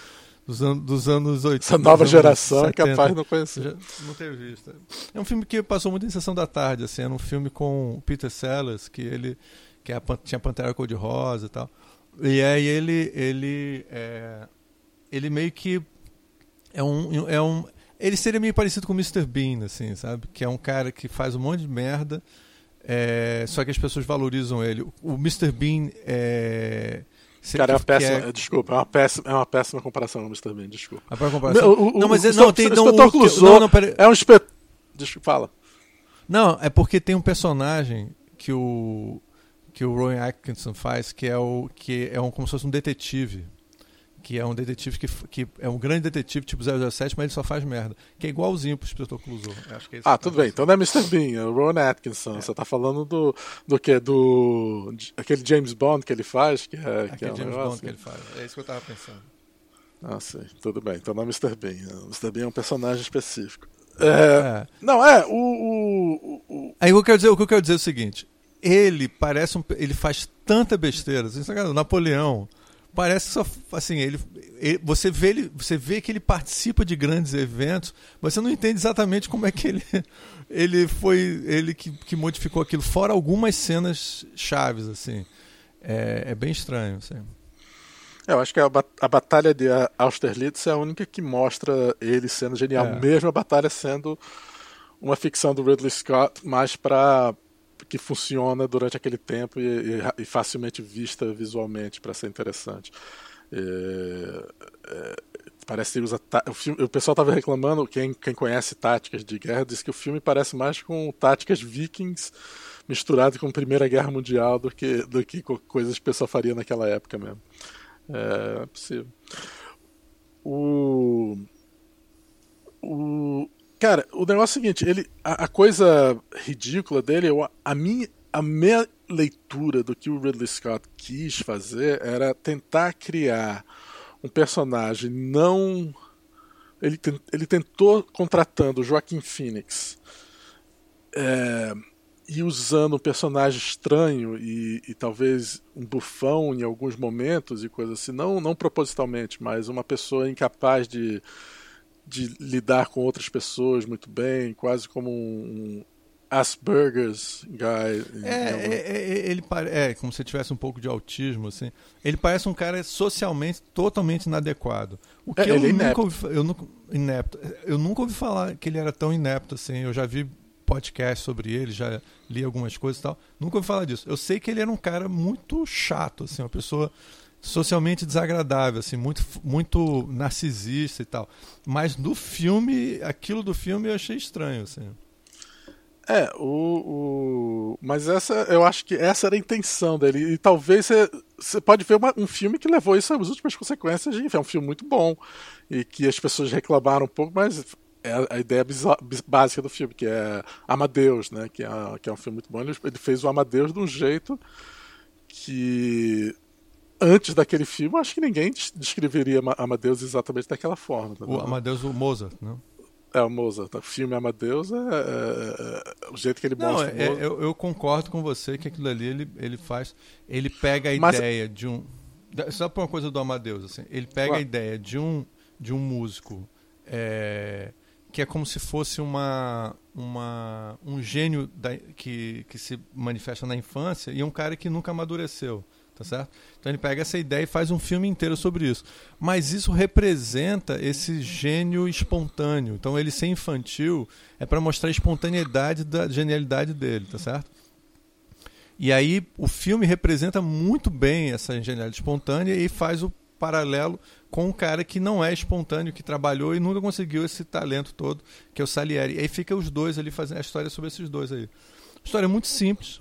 [SPEAKER 1] dos, an dos anos 80.
[SPEAKER 2] Essa nova geração 70. é capaz de não conhecer.
[SPEAKER 1] Não ter visto. É um filme que passou muito em sessão da tarde, assim, era um filme com Peter Sellers, que ele que é a, tinha Pantera Cor-de-Rosa e tal. E aí ele ele é, ele meio que é um é um ele seria meio parecido com o Mr. Bean, assim, sabe? Que é um cara que faz um monte de merda É, só que as pessoas valorizam ele. O Mr. Bean é.
[SPEAKER 2] Cara, é uma péssima. É... Desculpa, é uma péssima, é uma péssima comparação o Mr. Bean, desculpa.
[SPEAKER 1] A comparação.
[SPEAKER 2] O, o, não, mas é, não, tem. Não, o, não, não, pera... É um espet... Desculpa, fala.
[SPEAKER 1] Não, é porque tem um personagem que o que o Rowan Atkinson faz que é o que é um como se fosse um detetive que é um detetive que, que é um grande detetive tipo 007, mas ele só faz merda. Que é igualzinho pro Inspetor Clouseau.
[SPEAKER 2] É ah, tudo bem. Então não é Mr. Bean, é o Ron Atkinson. É. Você tá falando do, do que? Do. aquele James Bond que ele faz? Que é,
[SPEAKER 1] aquele que é um James Bond que ele faz. É isso que eu tava pensando.
[SPEAKER 2] Ah, sim. Tudo bem. Então não é Mr. Bean. O Mr. Bean é um personagem específico. É, é. Não, é, o, o, o,
[SPEAKER 1] Aí o que eu quero dizer, o que eu quero dizer é o seguinte. Ele parece um. Ele faz tanta besteira. Assim, Napoleão parece só assim ele, ele, você vê ele você vê que ele participa de grandes eventos mas você não entende exatamente como é que ele ele foi ele que, que modificou aquilo fora algumas cenas chaves assim é, é bem estranho assim.
[SPEAKER 2] Eu acho que a, a batalha de Austerlitz é a única que mostra ele sendo genial é. mesmo a batalha sendo uma ficção do Ridley Scott mais para que funciona durante aquele tempo e, e, e facilmente vista visualmente para ser interessante. É, é, parece que usa o, filme, o pessoal estava reclamando, quem, quem conhece táticas de guerra, diz que o filme parece mais com táticas vikings misturado com Primeira Guerra Mundial do que, do que coisas que o pessoal faria naquela época mesmo. É possível. O, o, Cara, o negócio é o seguinte, ele, a, a coisa ridícula dele, eu, a, minha, a minha leitura do que o Ridley Scott quis fazer era tentar criar um personagem não. Ele, ele tentou contratando o Joaquim Phoenix é, e usando um personagem estranho e, e, talvez um bufão em alguns momentos e coisas assim, não, não propositalmente, mas uma pessoa incapaz de de lidar com outras pessoas muito bem, quase como um Asperger's guy.
[SPEAKER 1] É, é, é, ele é como se tivesse um pouco de autismo, assim. Ele parece um cara socialmente totalmente inadequado. O que é, eu, nunca inepto. Ouvi, eu nunca inepto. Eu nunca ouvi falar que ele era tão inepto assim. Eu já vi podcast sobre ele, já li algumas coisas e tal. Nunca ouvi falar disso. Eu sei que ele era um cara muito chato, assim, uma pessoa socialmente desagradável, assim, muito, muito narcisista e tal. Mas no filme, aquilo do filme eu achei estranho, assim.
[SPEAKER 2] É, o, o, mas essa, eu acho que essa era a intenção dele. E talvez você pode ver uma, um filme que levou isso às últimas consequências. Enfim, é um filme muito bom e que as pessoas reclamaram um pouco, mas é a ideia básica do filme, que é Amadeus, né? Que é, que é um filme muito bom. Ele, ele fez o Amadeus de um jeito que antes daquele filme, acho que ninguém descreveria Amadeus exatamente daquela forma.
[SPEAKER 1] Tá o Amadeus, o Mozart, não?
[SPEAKER 2] É, o Mozart. O filme Amadeus é, é, é o jeito que ele mostra.
[SPEAKER 1] Não, é, eu, eu, concordo com você que aquilo ali ele, ele faz. Ele pega a Mas... ideia de um. Só por uma coisa do Amadeus, assim. Ele pega claro. a ideia de um, de um músico é, que é como se fosse uma, uma, um gênio da, que, que se manifesta na infância e um cara que nunca amadureceu tá certo? Então ele pega essa ideia e faz um filme inteiro sobre isso. Mas isso representa esse gênio espontâneo. Então ele ser infantil é para mostrar a espontaneidade da genialidade dele, tá certo? E aí o filme representa muito bem essa genialidade espontânea e faz o paralelo com um cara que não é espontâneo, que trabalhou e nunca conseguiu esse talento todo, que é o Salieri. E aí fica os dois ali fazendo a história sobre esses dois aí. História muito simples,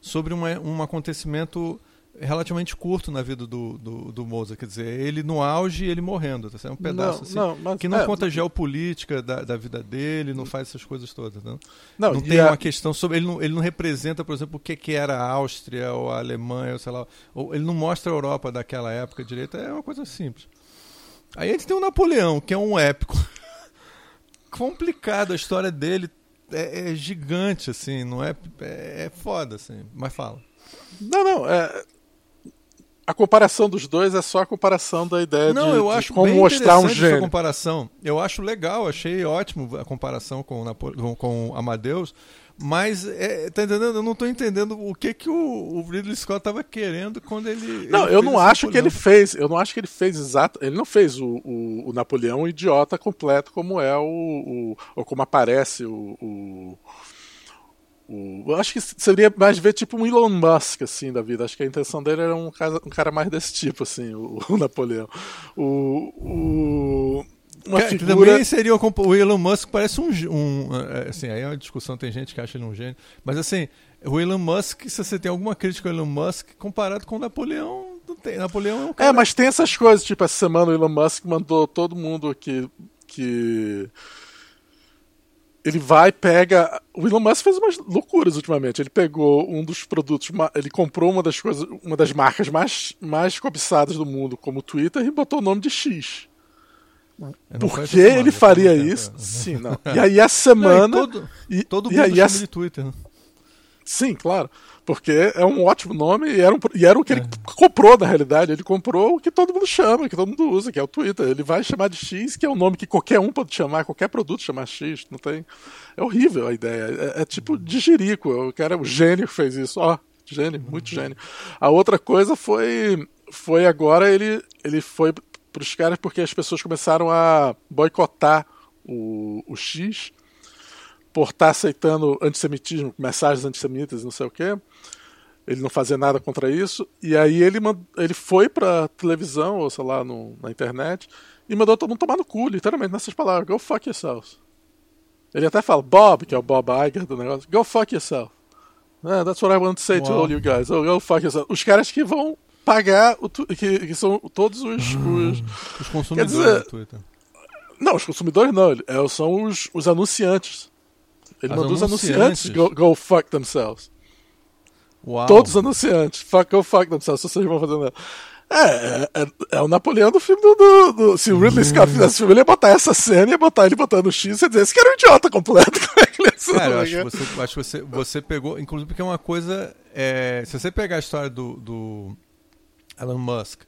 [SPEAKER 1] sobre uma, um acontecimento relativamente curto na vida do, do, do Mozart, quer dizer, ele no auge e ele morrendo, tá? é um pedaço não, assim, não, mas, que não é, conta geopolítica da, da vida dele, não faz essas coisas todas, não, não, não tem a... uma questão sobre, ele não, ele não representa, por exemplo, o que, que era a Áustria ou a Alemanha, ou sei lá, ou ele não mostra a Europa daquela época direito, é uma coisa simples. Aí a gente tem o Napoleão, que é um épico complicado, a história dele é, é gigante, assim, não é, é, é foda, assim, mas fala.
[SPEAKER 2] Não, não, é, a comparação dos dois é só a comparação da ideia
[SPEAKER 1] Não,
[SPEAKER 2] de,
[SPEAKER 1] eu acho
[SPEAKER 2] de como mostrar um
[SPEAKER 1] gênero. Essa comparação. Eu acho legal, achei ótimo a comparação com, com, com Amadeus, mas é, tá entendendo? Eu não estou entendendo o que que o, o Ridley Scott estava querendo quando ele
[SPEAKER 2] Não,
[SPEAKER 1] ele
[SPEAKER 2] eu não acho Napoleão. que ele fez, eu não acho que ele fez exato, ele não fez o, o, o Napoleão idiota completo como é o, o ou como aparece o, o eu acho que seria mais ver tipo um Elon Musk, assim, da vida. Acho que a intenção dele era um cara, um cara mais desse tipo, assim, o, o Napoleão. O. o uma
[SPEAKER 1] Que-
[SPEAKER 2] figura...
[SPEAKER 1] Também seria o, o Elon Musk parece um, um é, assim aí é uma discussão tem gente que acha ele um gênio mas assim o Elon Musk se você tem alguma crítica ao Elon Musk comparado com o Napoleão não tem Napoleão é um cara
[SPEAKER 2] É, mas tem essas coisas, tipo, essa semana o Elon Musk mandou todo mundo que. que... Ele vai, pega. O Elon Musk fez umas loucuras ultimamente. Ele pegou um dos produtos, ele comprou uma das coisas, uma das marcas mais, mais cobiçadas do mundo, como o Twitter, e botou o nome de X. Por que ele faria isso? Sim, não. E aí a
[SPEAKER 1] Não, e
[SPEAKER 2] semana.
[SPEAKER 1] todo,
[SPEAKER 2] e,
[SPEAKER 1] todo
[SPEAKER 2] e
[SPEAKER 1] mundo
[SPEAKER 2] aí
[SPEAKER 1] chama
[SPEAKER 2] a,
[SPEAKER 1] de Twitter né?
[SPEAKER 2] Sim, claro. Porque é um ótimo nome e era, um, e era o que ele comprou, na realidade. Ele comprou o que todo mundo chama, que todo mundo usa, que é o Twitter. Ele vai chamar de X, que é um nome que qualquer um pode chamar, qualquer produto chamar X. Não tem... É horrível a ideia. É, é tipo de jirico. O cara, o gênio que fez isso. Ó, gênio, muito gênio. A outra coisa foi, foi agora ele, ele foi para os caras porque as pessoas começaram a boicotar o, o X por estar aceitando antissemitismo, mensagens antissemitas, não sei o quê. Ele não fazia nada contra isso. E aí ele, mand- ele foi pra televisão, ou sei lá, no- na internet, e mandou todo mundo tomar no cu, literalmente, nessas palavras. Go fuck yourselves. Ele até fala, Bob, que é o Bob Iger do negócio, go fuck yourself. Ah, that's what I want to say to
[SPEAKER 1] Uau.
[SPEAKER 2] all you guys. Oh, go fuck yourself. Os caras que vão pagar, o tu- que, que são todos os- os,
[SPEAKER 1] os consumidores
[SPEAKER 2] dizer-
[SPEAKER 1] do Twitter
[SPEAKER 2] Não, os consumidores não, é, são os, os anunciantes. Ele
[SPEAKER 1] Os
[SPEAKER 2] mandou os
[SPEAKER 1] anunciantes?
[SPEAKER 2] go, go fuck themselves.
[SPEAKER 1] Uau.
[SPEAKER 2] Todos os anunciantes. Fuck, go fuck themselves, se vocês vão fazer nada. É, é, é, é o Napoleão do filme do, do- do- Se o Ridley Scott fizesse filme, ele ia botar essa cena, ia botar ele botando o X e dizer: esse cara é um idiota completo. Como é que ele
[SPEAKER 1] Cara, eu acho que você, acho que você, você pegou, inclusive porque é uma coisa. é, se você pegar a história do, do Elon Musk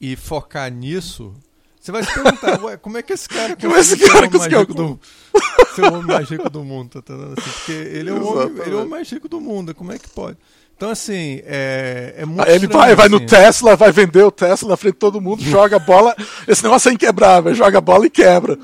[SPEAKER 1] e focar nisso, você vai se perguntar, ué, como é que esse cara
[SPEAKER 2] Como esse
[SPEAKER 1] conseguiu ser
[SPEAKER 2] cara
[SPEAKER 1] o homem mais
[SPEAKER 2] conseguiu
[SPEAKER 1] rico do ser o homem mais rico do mundo, tá entendendo? Assim, porque ele é, o homem, ele é o homem mais rico do mundo, como é que pode? Então, assim, é, é muito
[SPEAKER 2] Aí ele
[SPEAKER 1] estranho,
[SPEAKER 2] vai, vai no
[SPEAKER 1] assim.
[SPEAKER 2] Tesla, vai vender o Tesla na frente de todo mundo, joga a bola. Esse negócio é inquebrável, joga a bola e quebra.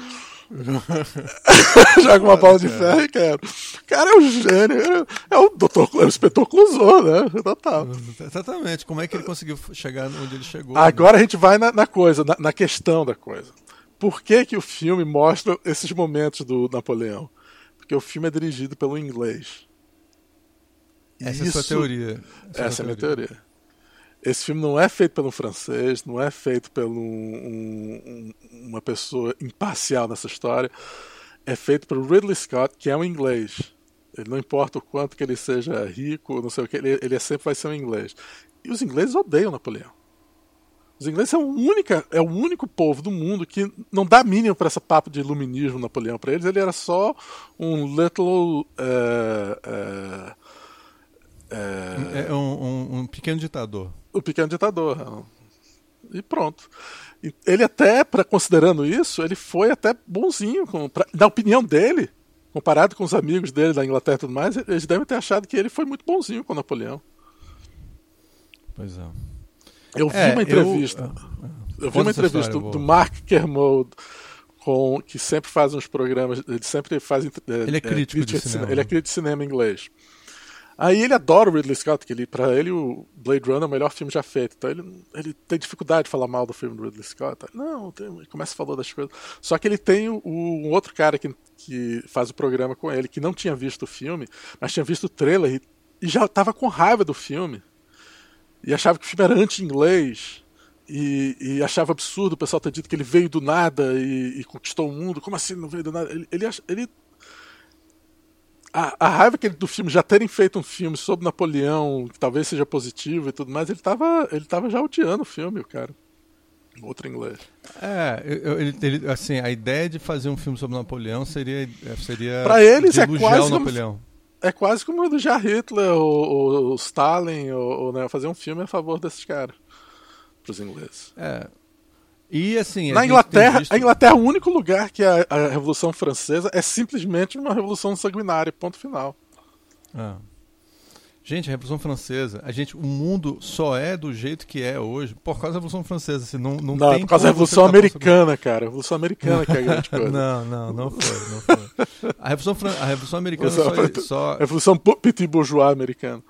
[SPEAKER 2] joga uma bola de ferro e quebra. O cara é um gênio, é o doutor, é o inspetor Clouseau, né? Total.
[SPEAKER 1] Exatamente, como é que ele conseguiu chegar onde ele chegou?
[SPEAKER 2] Agora a gente vai na, na coisa, na, na questão da coisa. Por que, que o filme mostra esses momentos do Napoleão? Porque o filme é dirigido pelo inglês.
[SPEAKER 1] Essa é a sua
[SPEAKER 2] isso-
[SPEAKER 1] teoria.
[SPEAKER 2] Essa é a minha teoria. Esse filme não é feito pelo francês, não é feito por uma pessoa imparcial nessa história. É feito pelo Ridley Scott, que é um inglês. Ele não importa o quanto que ele seja rico, não sei o que, ele, ele sempre vai ser um inglês. E os ingleses odeiam Napoleão. Os ingleses são o única, é o único povo do mundo que não dá mínimo para essa papo de iluminismo Napoleão para eles. Ele era só um little eh, eh, eh,
[SPEAKER 1] É um, um- um pequeno ditador.
[SPEAKER 2] o pequeno ditador. E pronto. Ele até, pra, considerando isso, ele foi até bonzinho. Com, pra- na opinião dele, comparado com os amigos dele da Inglaterra e tudo mais, eles devem ter achado que ele foi muito bonzinho com Napoleão.
[SPEAKER 1] Pois é.
[SPEAKER 2] Eu vi
[SPEAKER 1] É,
[SPEAKER 2] uma entrevista.
[SPEAKER 1] eu-
[SPEAKER 2] Eu, vi uma entrevista
[SPEAKER 1] história,
[SPEAKER 2] do, do Mark Kermode, com, que sempre faz uns programas. Ele sempre faz.
[SPEAKER 1] Ele é crítico de cinema,
[SPEAKER 2] Ele é crítico de cinema em inglês. Aí ele adora o Ridley Scott, que ele, pra ele o Blade Runner é o melhor filme já feito. Então ele, ele tem dificuldade de falar mal do filme do Ridley Scott. Não, tem, ele começa a falar das coisas. Só que ele tem o, um outro cara que, que faz o programa com ele, que não tinha visto o filme, mas tinha visto o trailer e, e já tava com raiva do filme. E achava que o filme era anti-inglês. E, e achava absurdo o pessoal ter dito que ele veio do nada e, e conquistou o mundo. Como assim não veio do nada? Ele, ele, ele a, a raiva que ele, do filme já terem feito um filme sobre Napoleão, que talvez seja positivo e tudo mais, ele tava, ele tava já odiando o filme, o cara. Outro inglês.
[SPEAKER 1] É, ele, ele- assim, a ideia de fazer um filme sobre Napoleão seria, seria
[SPEAKER 2] Pra eles é quase
[SPEAKER 1] o
[SPEAKER 2] como-
[SPEAKER 1] Napoleão.
[SPEAKER 2] É quase como elogiar Hitler ou, ou, ou Stalin, ou, ou, né, fazer um filme a favor desses caras. Pros ingleses.
[SPEAKER 1] É. E assim, a
[SPEAKER 2] Na Inglaterra,
[SPEAKER 1] visto-
[SPEAKER 2] a Inglaterra é o único lugar que a, a Revolução Francesa é simplesmente uma revolução sanguinária, ponto final.
[SPEAKER 1] Ah. Gente, a Revolução Francesa, a gente, o mundo só é do jeito que é hoje por causa da Revolução Francesa. Assim, não, não,
[SPEAKER 2] não
[SPEAKER 1] tem
[SPEAKER 2] por causa da Revolução Americana, cara. A Revolução Americana que é a grande coisa.
[SPEAKER 1] não, não, não foi, não foi. A Revolução, Fran... a Revolução Americana Revolução, só, só...
[SPEAKER 2] Revolução Petit Bourgeois americana.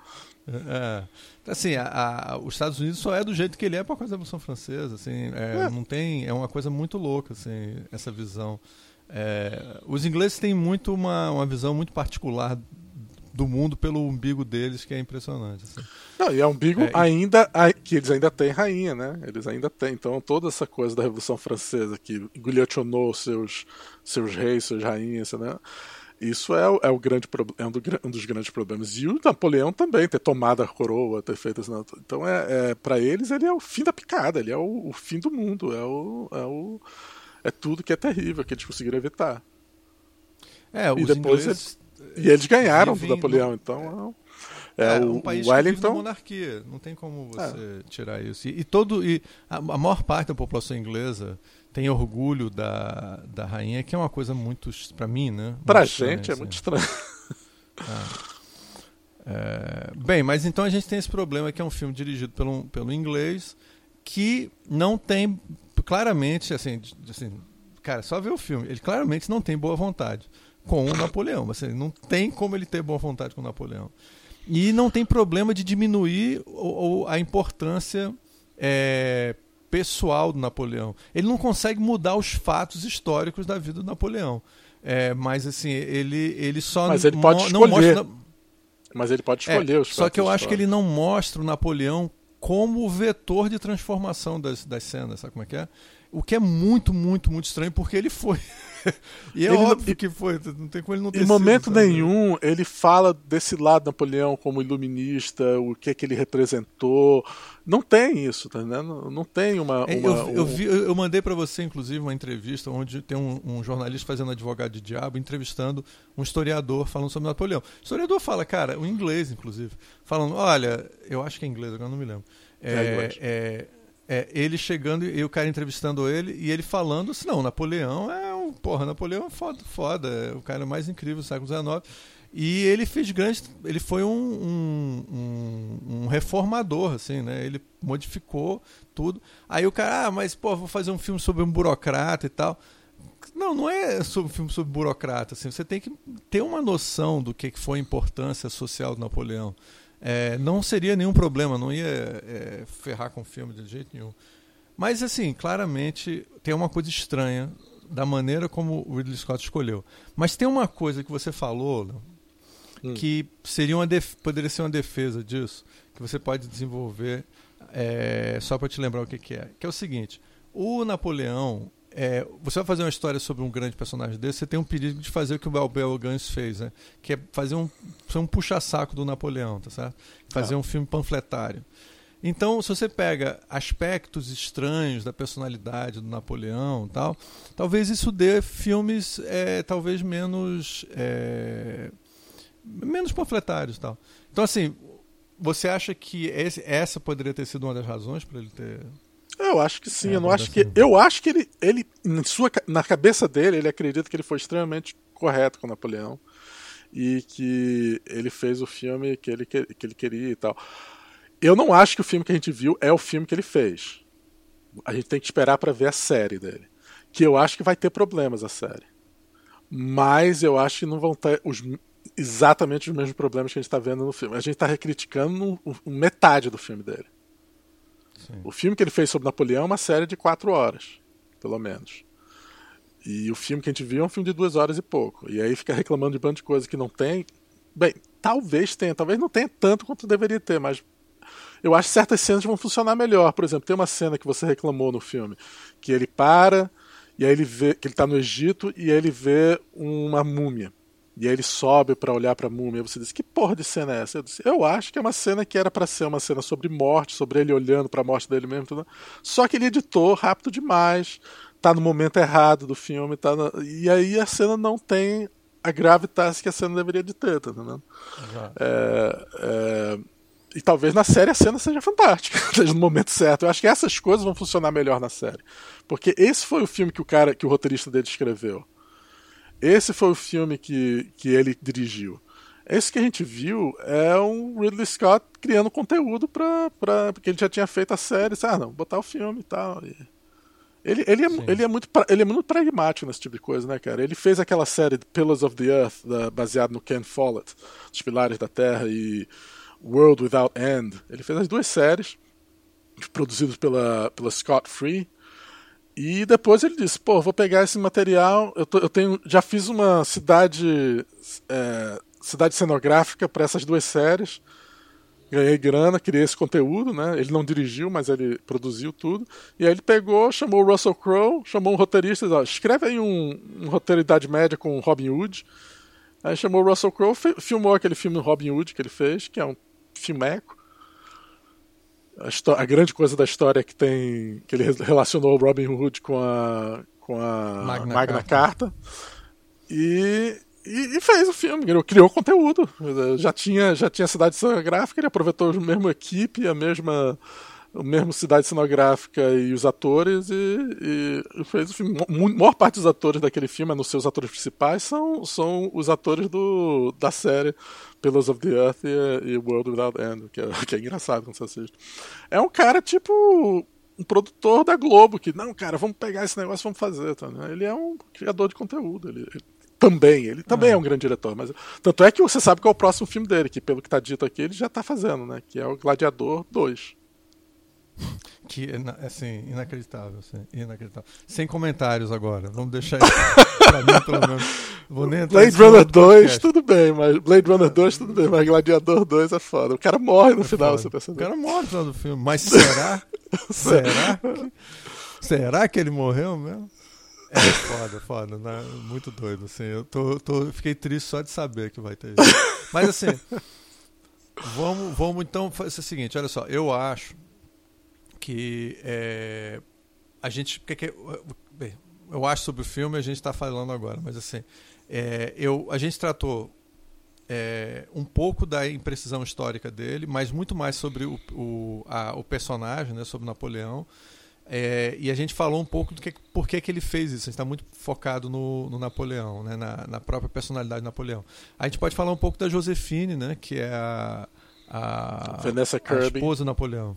[SPEAKER 1] É. Assim, a, a, os Estados Unidos só é do jeito que ele é por causa da Revolução Francesa. Assim, é, é. Não tem, é uma coisa muito louca, assim, essa visão. É, os ingleses têm muito uma, uma visão muito particular do mundo pelo umbigo deles, que é impressionante. Assim.
[SPEAKER 2] Não, e é um umbigo é, ainda que eles ainda têm rainha, né? Eles ainda têm. Então toda essa coisa da Revolução Francesa que guilhotinou seus seus reis, suas rainhas, né? Isso é, é, o grande, é um, do, um, dos grandes problemas. E o Napoleão também, ter tomado a coroa, ter feito assim. Então, é, é para eles, ele é o fim da picada, ele é o, o fim do mundo, é, o, é, o, é tudo que é terrível, que eles conseguiram evitar.
[SPEAKER 1] É, e depois ingleses...
[SPEAKER 2] E eles ganharam do Napoleão, no... então.
[SPEAKER 1] É, é, é um país Wellington... que monarquia, não tem como você é. tirar isso. E, e todo e a, a, maior parte da população inglesa tem orgulho da, da rainha, que é uma coisa muito para mim, né?
[SPEAKER 2] Para a gente é assim. muito estranho.
[SPEAKER 1] É. é, bem, mas então a gente tem esse problema que é um filme dirigido pelo, pelo inglês que não tem claramente assim, assim, cara, só ver o filme, ele claramente não tem boa vontade com o Napoleão. Assim, não tem como ele ter boa vontade com o Napoleão. E não tem problema de diminuir ou, a importância é, pessoal do Napoleão. Ele não consegue mudar os fatos históricos da vida do Napoleão. É, mas assim, ele, ele só
[SPEAKER 2] mas ele pode
[SPEAKER 1] não
[SPEAKER 2] escolher. mostra. Mas ele pode escolher é, os fatos
[SPEAKER 1] Só que eu acho que ele não mostra o Napoleão como o vetor de transformação das, das cenas, sabe como é que é? O que é muito, muito, muito estranho, porque ele foi. E é ele óbvio não, que foi, não tem como ele não ter
[SPEAKER 2] Em momento sido, nenhum ele fala desse lado Napoleão como iluminista, o que é que ele representou. Não tem isso, tá entendendo? Não tem uma. É, uma
[SPEAKER 1] eu, eu, vi, eu, mandei para você, inclusive, uma entrevista onde tem um, um, jornalista fazendo advogado de diabo, entrevistando um historiador falando sobre Napoleão. O historiador fala, cara, o inglês, inclusive, falando: olha, eu acho que é inglês, agora não me lembro. É, é, é ele chegando e o cara entrevistando ele e ele falando assim, não, Napoleão é um, porra, Napoleão é foda, foda, é o cara mais incrível do século XIX. E ele fez grandes, ele foi um, um, um, um, reformador, assim, né? Ele modificou tudo. Aí o cara, ah, mas pô, vou fazer um filme sobre um burocrata e tal. Não, não é sobre um filme sobre burocrata, assim. Você tem que ter uma noção do que foi a importância social do Napoleão é, não seria nenhum problema, não ia é, ferrar com o filme de jeito nenhum. Mas, assim, claramente tem uma coisa estranha da maneira como o Ridley Scott escolheu. Mas tem uma coisa que você falou hum. que seria uma poderia ser uma defesa disso, que você pode desenvolver é, só para te lembrar o que, que é. Que é o seguinte: o Napoleão é, você vai fazer uma história sobre um grande personagem desse, você tem um perigo de fazer o que o Balbel Gans fez, né? Que é fazer um, um puxa-saco do Napoleão, tá certo? Fazer ah. um filme panfletário. Então, se você pega aspectos estranhos da personalidade do Napoleão tal, talvez isso dê filmes é, talvez menos é, menos panfletários tal. Então, assim, você acha que esse, essa poderia ter sido uma das razões para ele ter
[SPEAKER 2] eu acho que sim. É, eu não acho que. Eu acho que ele, ele na, sua, na cabeça dele, ele acredita que ele foi extremamente correto com Napoleão e que ele fez o filme que ele, que, que ele queria e tal. Eu não acho que o filme que a gente viu é o filme que ele fez. A gente tem que esperar para ver a série dele. Que eu acho que vai ter problemas a série. Mas eu acho que não vão ter os, exatamente os mesmos problemas que a gente está vendo no filme. A gente está recriticando metade do filme dele. Sim. O filme que ele fez sobre Napoleão é uma série de quatro horas, pelo menos. E o filme que a gente viu é um filme de duas horas e pouco. E aí fica reclamando de bando de coisa que não tem. Bem, talvez tenha, talvez não tenha tanto quanto deveria ter, mas eu acho que certas cenas vão funcionar melhor. Por exemplo, tem uma cena que você reclamou no filme, que ele para e aí ele vê que ele está no Egito e aí ele vê uma múmia. E aí ele sobe para olhar para a múmia. E você diz: Que porra de cena é essa? Eu, disse, eu acho que é uma cena que era para ser uma cena sobre morte, sobre ele olhando para a morte dele mesmo. Tudo. Só que ele editou rápido demais, tá no momento errado do filme. Tá na... E aí a cena não tem a gravidade que a cena deveria de ter, tá entendendo? Uhum. É, é... E talvez na série a cena seja fantástica, seja no momento certo. Eu acho que essas coisas vão funcionar melhor na série. Porque esse foi o filme que o cara, que o roteirista dele escreveu. Esse foi o filme que, que ele dirigiu. Esse que a gente viu é um Ridley Scott criando conteúdo pra, pra, porque ele já tinha feito a série. Ah, não, botar o filme e tal. Ele, ele, é, ele, é muito, ele é muito pragmático nesse tipo de coisa, né, cara? Ele fez aquela série Pillars of the Earth, da, baseado no Ken Follett, Os Pilares da Terra e World Without End. Ele fez as duas séries, produzidas pela, pela Scott Free. E depois ele disse: pô, vou pegar esse material. Eu, tô, eu tenho, já fiz uma cidade, é, cidade cenográfica para essas duas séries ganhei grana, criei esse conteúdo, né? Ele não dirigiu, mas ele produziu tudo. E aí ele pegou, chamou o Russell Crowe, chamou um roteirista, ó, escreve aí um, um roteiro Idade Média com Robin Hood. Aí chamou o Russell Crowe, filmou aquele filme Robin Hood que ele fez, que é um filmeco. A, a, grande coisa da história é que tem que ele relacionou o Robin Hood com a com a Magna, Magna Carta. Carta. E e, e, fez o filme, criou conteúdo. Já tinha, já tinha cidade cenográfica, ele aproveitou a mesma equipe, a mesma, a mesma cidade cenográfica e os atores e, e fez o filme. A maior parte dos atores daquele filme, a não ser os atores principais, são, são os atores do, da série Pillars of the Earth e, e World Without End, que é, que é engraçado quando você assiste. É um cara tipo um produtor da Globo que, não, cara, vamos pegar esse negócio, vamos fazer. Tá, né? Ele é um criador de conteúdo. Ele, ele também. Ele também é. é um grande diretor. Mas, tanto é que você sabe qual é o próximo filme dele, que pelo que está dito aqui, ele já está fazendo, né? Que é o Gladiador 2.
[SPEAKER 1] Que é assim, inacreditável, assim, inacreditável. Sem comentários agora. Vamos deixar isso pra mim, pelo menos. Vou nem
[SPEAKER 2] Blade Runner 2, tudo bem, mas Blade Runner 2, tudo bem, mas Gladiador 2 é foda. O cara morre no é final, você percebe?
[SPEAKER 1] O cara morre no final do filme, mas será? será? Que, será que ele morreu mesmo? É foda, foda. Né? Muito doido, assim. Eu tô, tô, fiquei triste só de saber que vai ter isso. Mas assim, vamos, vamos então fazer o seguinte, olha só, eu acho que é, a gente. Que, que, bem, eu acho sobre o filme a gente está falando agora, mas assim, é, eu, a gente tratou é, um pouco da imprecisão histórica dele, mas muito mais sobre o, o, a, o personagem, né, sobre Napoleão. É, e a gente falou um pouco do que por que, que ele fez isso. A gente está muito focado no, no Napoleão, né? na, na, própria personalidade de Napoleão. A gente pode falar um pouco da Josefine, né? que é a, a,
[SPEAKER 2] a
[SPEAKER 1] esposa do Napoleão.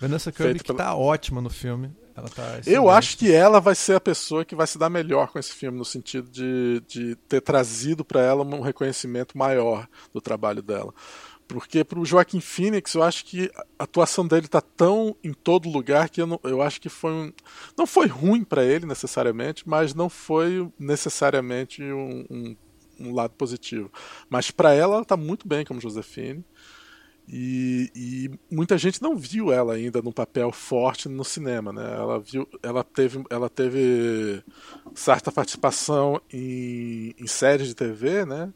[SPEAKER 1] Vanessa Kirby, que está ótima no filme. Ela tá
[SPEAKER 2] Eu acho que ela vai ser a pessoa que vai se dar melhor com esse filme, no sentido de, de ter trazido para ela um reconhecimento maior do trabalho dela. Porque pro Joaquim Phoenix, eu acho que a atuação dele tá tão em todo lugar que eu, não, eu acho que foi um, não foi ruim para ele necessariamente, mas não foi necessariamente um, um, um lado positivo. Mas para ela, ela tá muito bem como Josefine. E, e, muita gente não viu ela ainda num papel forte no cinema, né? Ela viu, ela teve, ela teve certa participação em, em séries de TV, né?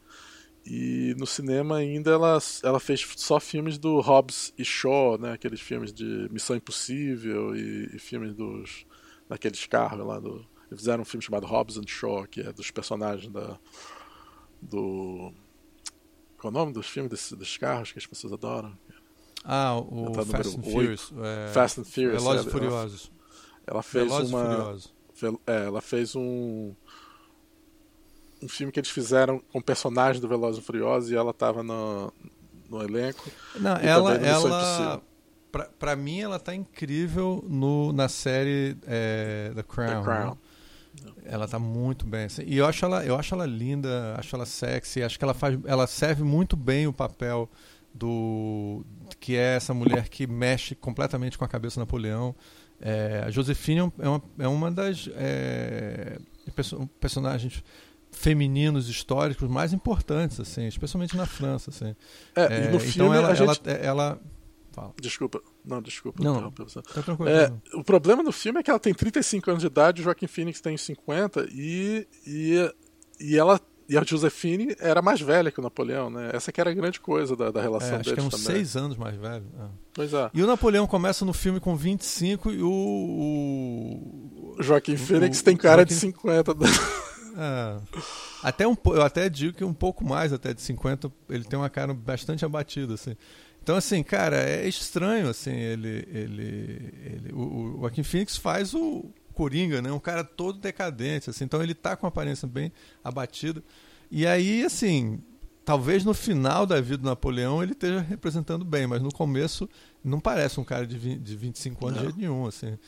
[SPEAKER 2] E no cinema ainda ela, ela fez só filmes do Hobbs e Shaw, né? Aqueles filmes de Missão Impossível e, e filmes dos daqueles carros lá do. Fizeram um filme chamado Hobbs and Shaw, que é dos personagens da do qual é o nome dos filmes desses, dos carros que as pessoas adoram?
[SPEAKER 1] Ah, o tá Fast and Furious.
[SPEAKER 2] É... Fast and Furious.
[SPEAKER 1] Velozes é, Furiosos.
[SPEAKER 2] Ela, ela fez Velozes uma. Furiosos. É, ela fez um um filme que eles fizeram com personagens do Velozes e Furiosos e ela estava no, no elenco.
[SPEAKER 1] Não, ela, ela pra, pra mim ela tá incrível no, na série é, The Crown. The Crown. Né? Ela tá muito bem. Assim, e eu acho ela, eu acho ela linda, acho ela sexy, acho que ela faz, ela serve muito bem o papel do que é essa mulher que mexe completamente com a cabeça do Napoleão. É, a Josefine é uma, é uma das é, personagens femininos históricos mais importantes, assim, especialmente na França, assim.
[SPEAKER 2] É, é, no então filme
[SPEAKER 1] ela,
[SPEAKER 2] gente...
[SPEAKER 1] ela, ela...
[SPEAKER 2] Desculpa, não, desculpa.
[SPEAKER 1] Não, tá
[SPEAKER 2] é, o problema do filme é que ela tem 35 anos de idade, o Joaquim Phoenix tem 50 e, e, e ela e a Josefine era mais velha que o Napoleão, né? Essa que era a grande coisa da, da relação é,
[SPEAKER 1] acho
[SPEAKER 2] deles
[SPEAKER 1] que é uns
[SPEAKER 2] também.
[SPEAKER 1] seis anos mais velho. É.
[SPEAKER 2] Pois é.
[SPEAKER 1] E o Napoleão começa no filme com 25 e o... o...
[SPEAKER 2] Joaquim Phoenix tem cara Joaquim... de 50.
[SPEAKER 1] É. Até um, eu até digo que um pouco mais até de 50, ele tem uma cara bastante abatida, assim. Então, assim, cara, é estranho, assim, ele... ele, ele o, o Joaquim Phoenix faz o Coringa, né? Um cara todo decadente, assim. Então ele tá com uma aparência bem abatida. E aí, assim, talvez no final da vida do Napoleão ele esteja representando bem, mas no começo não parece um cara de, 20, de 25 anos não. de jeito nenhum, assim.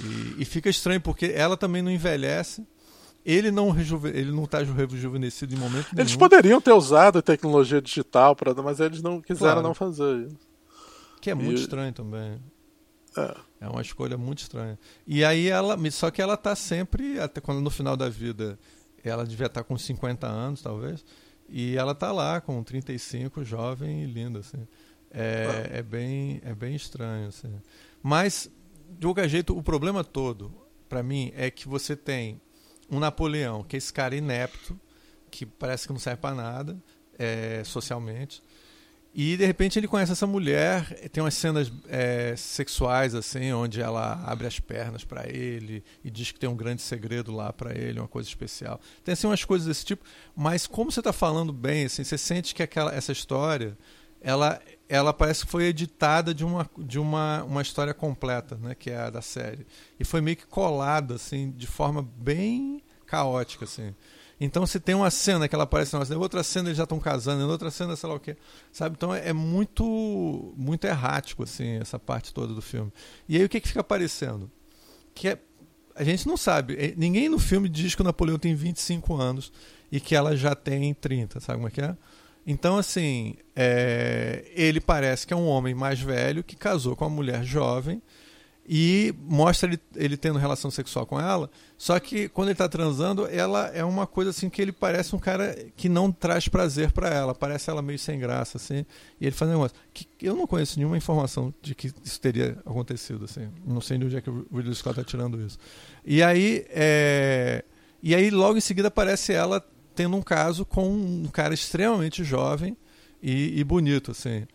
[SPEAKER 1] E, e, fica estranho porque ela também não envelhece. Ele não rejuve, ele não está rejuvenescido em momento nenhum.
[SPEAKER 2] Eles poderiam ter usado a tecnologia digital para, mas eles não quiseram claro. não fazer isso.
[SPEAKER 1] Que é muito e... estranho também. É. é uma escolha muito estranha. E aí ela, só que ela está sempre até quando no final da vida, ela devia estar tá com 50 anos, talvez. E ela está lá com 35, jovem e linda assim. É, é, bem, é bem estranho. Assim. Mas, de qualquer jeito, o problema todo, para mim, é que você tem um Napoleão, que é esse cara inepto, que parece que não serve para nada é, socialmente. E de repente ele conhece essa mulher, tem umas cenas é, sexuais assim, onde ela abre as pernas para ele e diz que tem um grande segredo lá para ele, uma coisa especial. Tem assim umas coisas desse tipo, mas como você está falando bem, assim, você sente que aquela essa história ela, ela parece que foi editada de uma, de uma, uma história completa, né, que é a da série. E foi meio que colada, assim, de forma bem caótica, assim. Então se tem uma cena que ela aparece na outra cena eles já estão casando, em outra cena sei lá o que, sabe? Então é, é, muito muito errático assim essa parte toda do filme. E aí o que que fica aparecendo? Que é, a gente não sabe, é, ninguém no filme diz que o Napoleão tem 25 anos e que ela já tem 30, sabe como é que é? Então, assim, é, ele parece que é um homem mais velho que casou com uma mulher jovem e mostra ele, ele tendo relação sexual com ela. Só que quando ele está transando, ela é uma coisa assim que ele parece um cara que não traz prazer para ela. Parece ela meio sem graça, assim. E ele faz um negócio que eu não conheço nenhuma informação de que isso teria acontecido, assim. Não sei de onde é que o Ridley Scott está tirando isso. E aí, é... e aí logo em seguida aparece ela tendo um caso com um cara extremamente jovem e, e bonito, assim.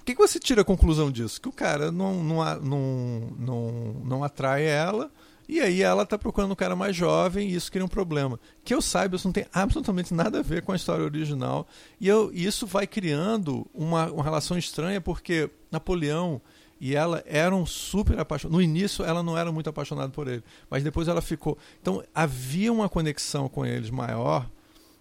[SPEAKER 1] O que, que você tira a conclusão disso? Que o cara não, não, não, não, não atrai ela, e aí ela está procurando um cara mais jovem e isso cria um problema. Que eu saiba, isso não tem absolutamente nada a ver com a história original. E eu, isso vai criando uma, uma relação estranha, porque Napoleão e ela eram super apaixonadas. No início ela não era muito apaixonada por ele, mas depois ela ficou. Então havia uma conexão com eles maior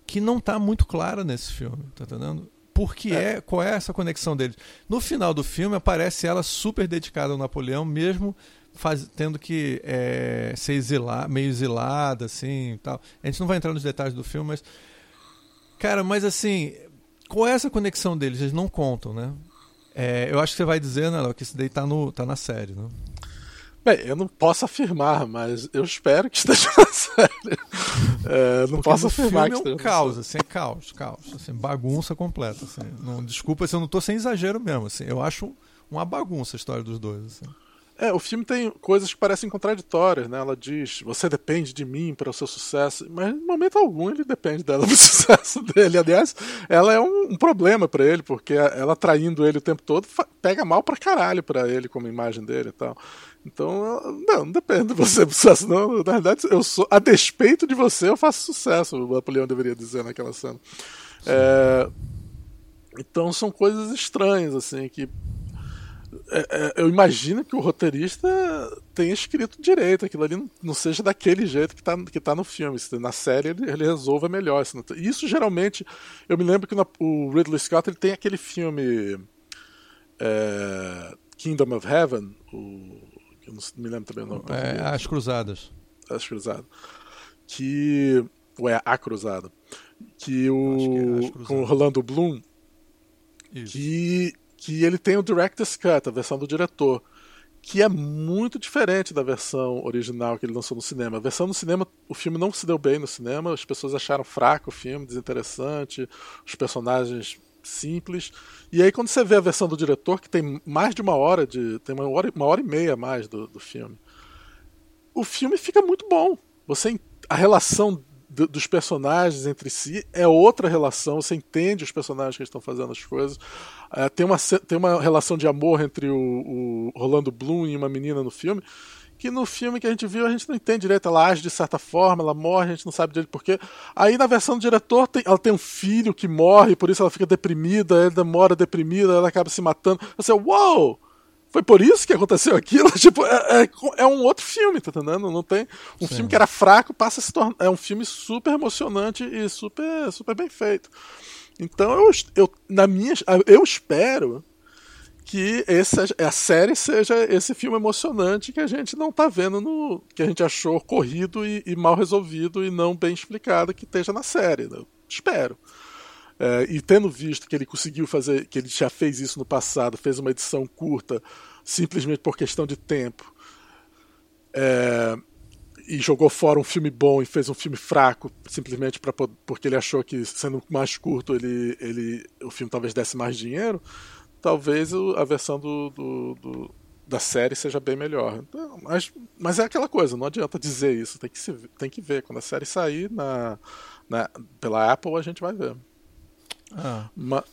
[SPEAKER 1] que não está muito clara nesse filme, tá entendendo? Porque é. é. qual é essa conexão deles? No final do filme aparece ela super dedicada ao Napoleão, mesmo faz, tendo que é, ser exilada, meio exilada, assim, tal. A gente não vai entrar nos detalhes do filme, mas cara, mas assim, qual é essa conexão deles? Eles não contam, né? É, eu acho que você vai dizer, né, Léo, que isso daí tá, no, tá na série, né?
[SPEAKER 2] Bem, eu não posso afirmar, mas eu espero que esteja na série. É, não Porque posso afirmar
[SPEAKER 1] que esteja. É um caos, assim, é caos, caos, assim, bagunça completa. Assim. Não, desculpa se eu não tô sem exagero mesmo. Assim, eu acho uma bagunça a história dos dois. Assim.
[SPEAKER 2] É, o filme tem coisas que parecem contraditórias, né? Ela diz, você depende de mim para o seu sucesso, mas em momento algum ele depende dela pro sucesso dele. Aliás, ela é um, um problema para ele, porque ela traindo ele o tempo todo pega mal pra caralho pra ele como imagem dele e tal. Então, não, não depende de você sucesso, não. Na verdade, eu sou, a despeito de você, eu faço sucesso, o Napoleão deveria dizer naquela cena. É, então são coisas estranhas, assim, que é, é, eu imagino que o roteirista tenha escrito direito, aquilo ali não, seja daquele jeito que está que tá no filme. Na série ele, ele resolva melhor. Isso, isso, geralmente, eu me lembro que o Ridley Scott ele tem aquele filme é, Kingdom of Heaven, o, eu não me lembro também o nome.
[SPEAKER 1] É, As Cruzadas.
[SPEAKER 2] As Cruzadas. Que. Ou é A Cruzada. Que o. Que é com o Rolando Bloom. Isso. Que que ele tem o Director's Cut, a versão do diretor, que é muito diferente da versão original que ele lançou no cinema. A versão no cinema, o filme não se deu bem no cinema, as pessoas acharam fraco o filme, desinteressante, os personagens simples. E aí quando você vê a versão do diretor, que tem mais de uma hora de. tem uma hora, uma hora e meia a mais do, do filme, o filme fica muito bom. Você a relação dos personagens entre si é outra relação, você entende os personagens que estão fazendo as coisas. É, tem, uma, tem uma relação de amor entre o, o Rolando Bloom e uma menina no filme, que no filme que a gente viu a gente não entende direito. Ela age de certa forma, ela morre, a gente não sabe direito porquê. Aí na versão do diretor tem, ela tem um filho que morre, por isso ela fica deprimida, ela demora deprimida, ela acaba se matando. Você, uau! Wow! Foi por isso que aconteceu aquilo? tipo, é, é, é, um outro filme, tá entendendo? Não tem. Um Sim. filme que era fraco passa a se tornar. É um filme super emocionante e super, super bem feito. Então eu, eu na minha eu espero que esse, a série seja esse filme emocionante que a gente não tá vendo no. que a gente achou corrido e, e mal resolvido e não bem explicado que esteja na série. Né? Espero. É, e tendo visto que ele conseguiu fazer, que ele já fez isso no passado, fez uma edição curta, simplesmente por questão de tempo, é, e jogou fora um filme bom e fez um filme fraco, simplesmente pra, porque ele achou que sendo mais curto ele, ele, o filme talvez desse mais dinheiro talvez a versão do, do, do, da série seja bem melhor. Então, mas, mas é aquela coisa, não adianta dizer isso, tem que, se, tem que ver. Quando a série sair na, na, pela Apple, a gente vai ver.
[SPEAKER 1] Ah. Mas,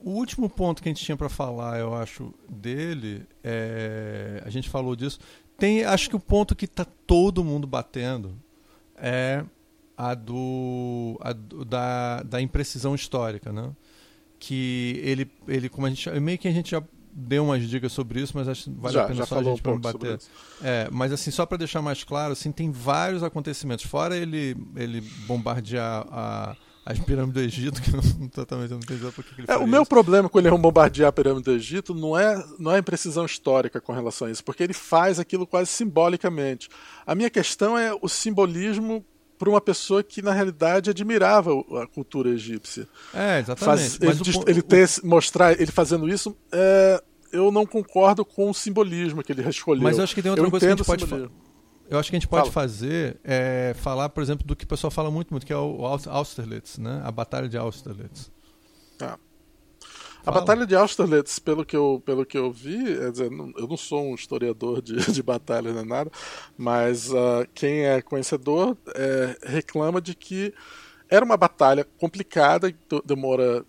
[SPEAKER 1] o último ponto que a gente tinha para falar, eu acho, dele, é... a gente falou disso. Tem, acho que o ponto que tá todo mundo batendo é a do, a do da, da imprecisão histórica, né? que ele, ele como a gente meio que a gente já deu umas dicas sobre isso, mas acho que vale
[SPEAKER 2] já,
[SPEAKER 1] a pena só a gente um bater. É, mas assim, só para deixar mais claro, assim, tem vários acontecimentos. Fora ele, ele bombardear a, as pirâmides do Egito, que não, totalmente não tem por que ele
[SPEAKER 2] é, O meu problema com ele bombardear a pirâmide do Egito não é, não é imprecisão histórica com relação a isso, porque ele faz aquilo quase simbolicamente. A minha questão é o simbolismo para uma pessoa que na realidade admirava a cultura egípcia.
[SPEAKER 1] É, exatamente. Faz,
[SPEAKER 2] ele, o, ele ter, mostrar ele fazendo isso, é, eu não concordo com o simbolismo que ele escolheu.
[SPEAKER 1] Mas eu acho que tem outra eu coisa que a gente pode eu acho que a gente pode Fala. fazer é falar, por exemplo, do que o pessoal fala muito, muito que é o Austerlitz, né? A Batalha de Austerlitz.
[SPEAKER 2] Tá. A Batalha de Austerlitz, pelo que eu, pelo que eu vi, é dizer, eu não sou um historiador de, de batalha nem nada, mas uh, quem é conhecedor é, reclama de que era uma batalha complicada, demora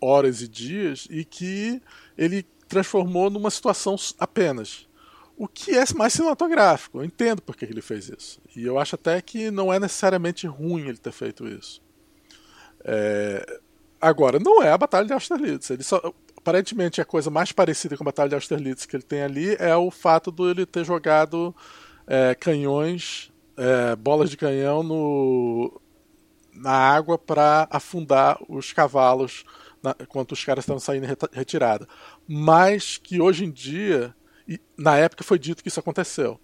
[SPEAKER 2] horas e dias, e que ele transformou numa situação apenas. O que é mais cinematográfico. Eu entendo porque ele fez isso. E eu acho até que não é necessariamente ruim ele ter feito isso. É, Agora, não é a Batalha de Austerlitz. Ele só, aparentemente, a coisa mais parecida com a Batalha de Austerlitz que ele tem ali é o fato de ele ter jogado é, canhões, é, bolas de canhão no, na água para afundar os cavalos na, enquanto os caras estavam saindo retirada. Mas que hoje em dia, e, na época foi dito que isso aconteceu.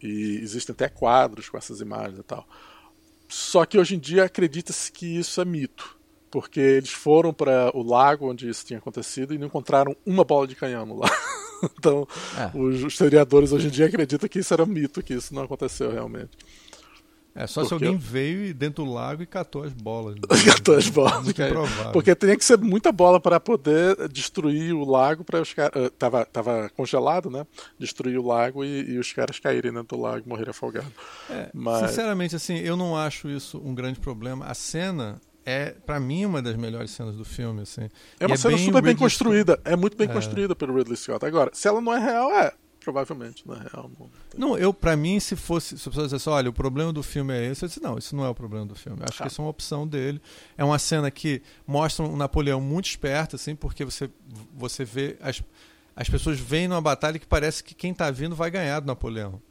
[SPEAKER 2] E existem até quadros com essas imagens e tal. Só que hoje em dia acredita-se que isso é mito porque eles foram para o lago onde isso tinha acontecido e não encontraram uma bola de canhão no lago. então, é. os historiadores hoje em dia acreditam que isso era mito, que isso não aconteceu realmente.
[SPEAKER 1] É só porque... se alguém veio dentro do lago e catou as bolas.
[SPEAKER 2] catou as bolas. É. Porque tinha que ser muita bola para poder destruir o lago para os caras. Uh, tava, tava congelado, né? Destruir o lago e, e, os caras caírem dentro do lago e morrerem afogados.
[SPEAKER 1] É, Mas... Sinceramente, assim, eu não acho isso um grande problema. A cena é, para mim, uma das melhores cenas do filme. Assim.
[SPEAKER 2] É uma e é cena é super bem construída. Scott. É muito bem é. construída pelo Ridley Scott. Agora, se ela não é real, é. Provavelmente é real.
[SPEAKER 1] Não, não eu, para mim, se fosse. Se a pessoa dissesse, olha, o problema do filme é esse, eu disse, não, isso não é o problema do filme. Eu acho ah. que isso é uma opção dele. É uma cena que mostra um Napoleão muito esperto, assim, porque você, você vê. As, as pessoas veem numa batalha que parece que quem está vindo vai ganhar do Napoleão.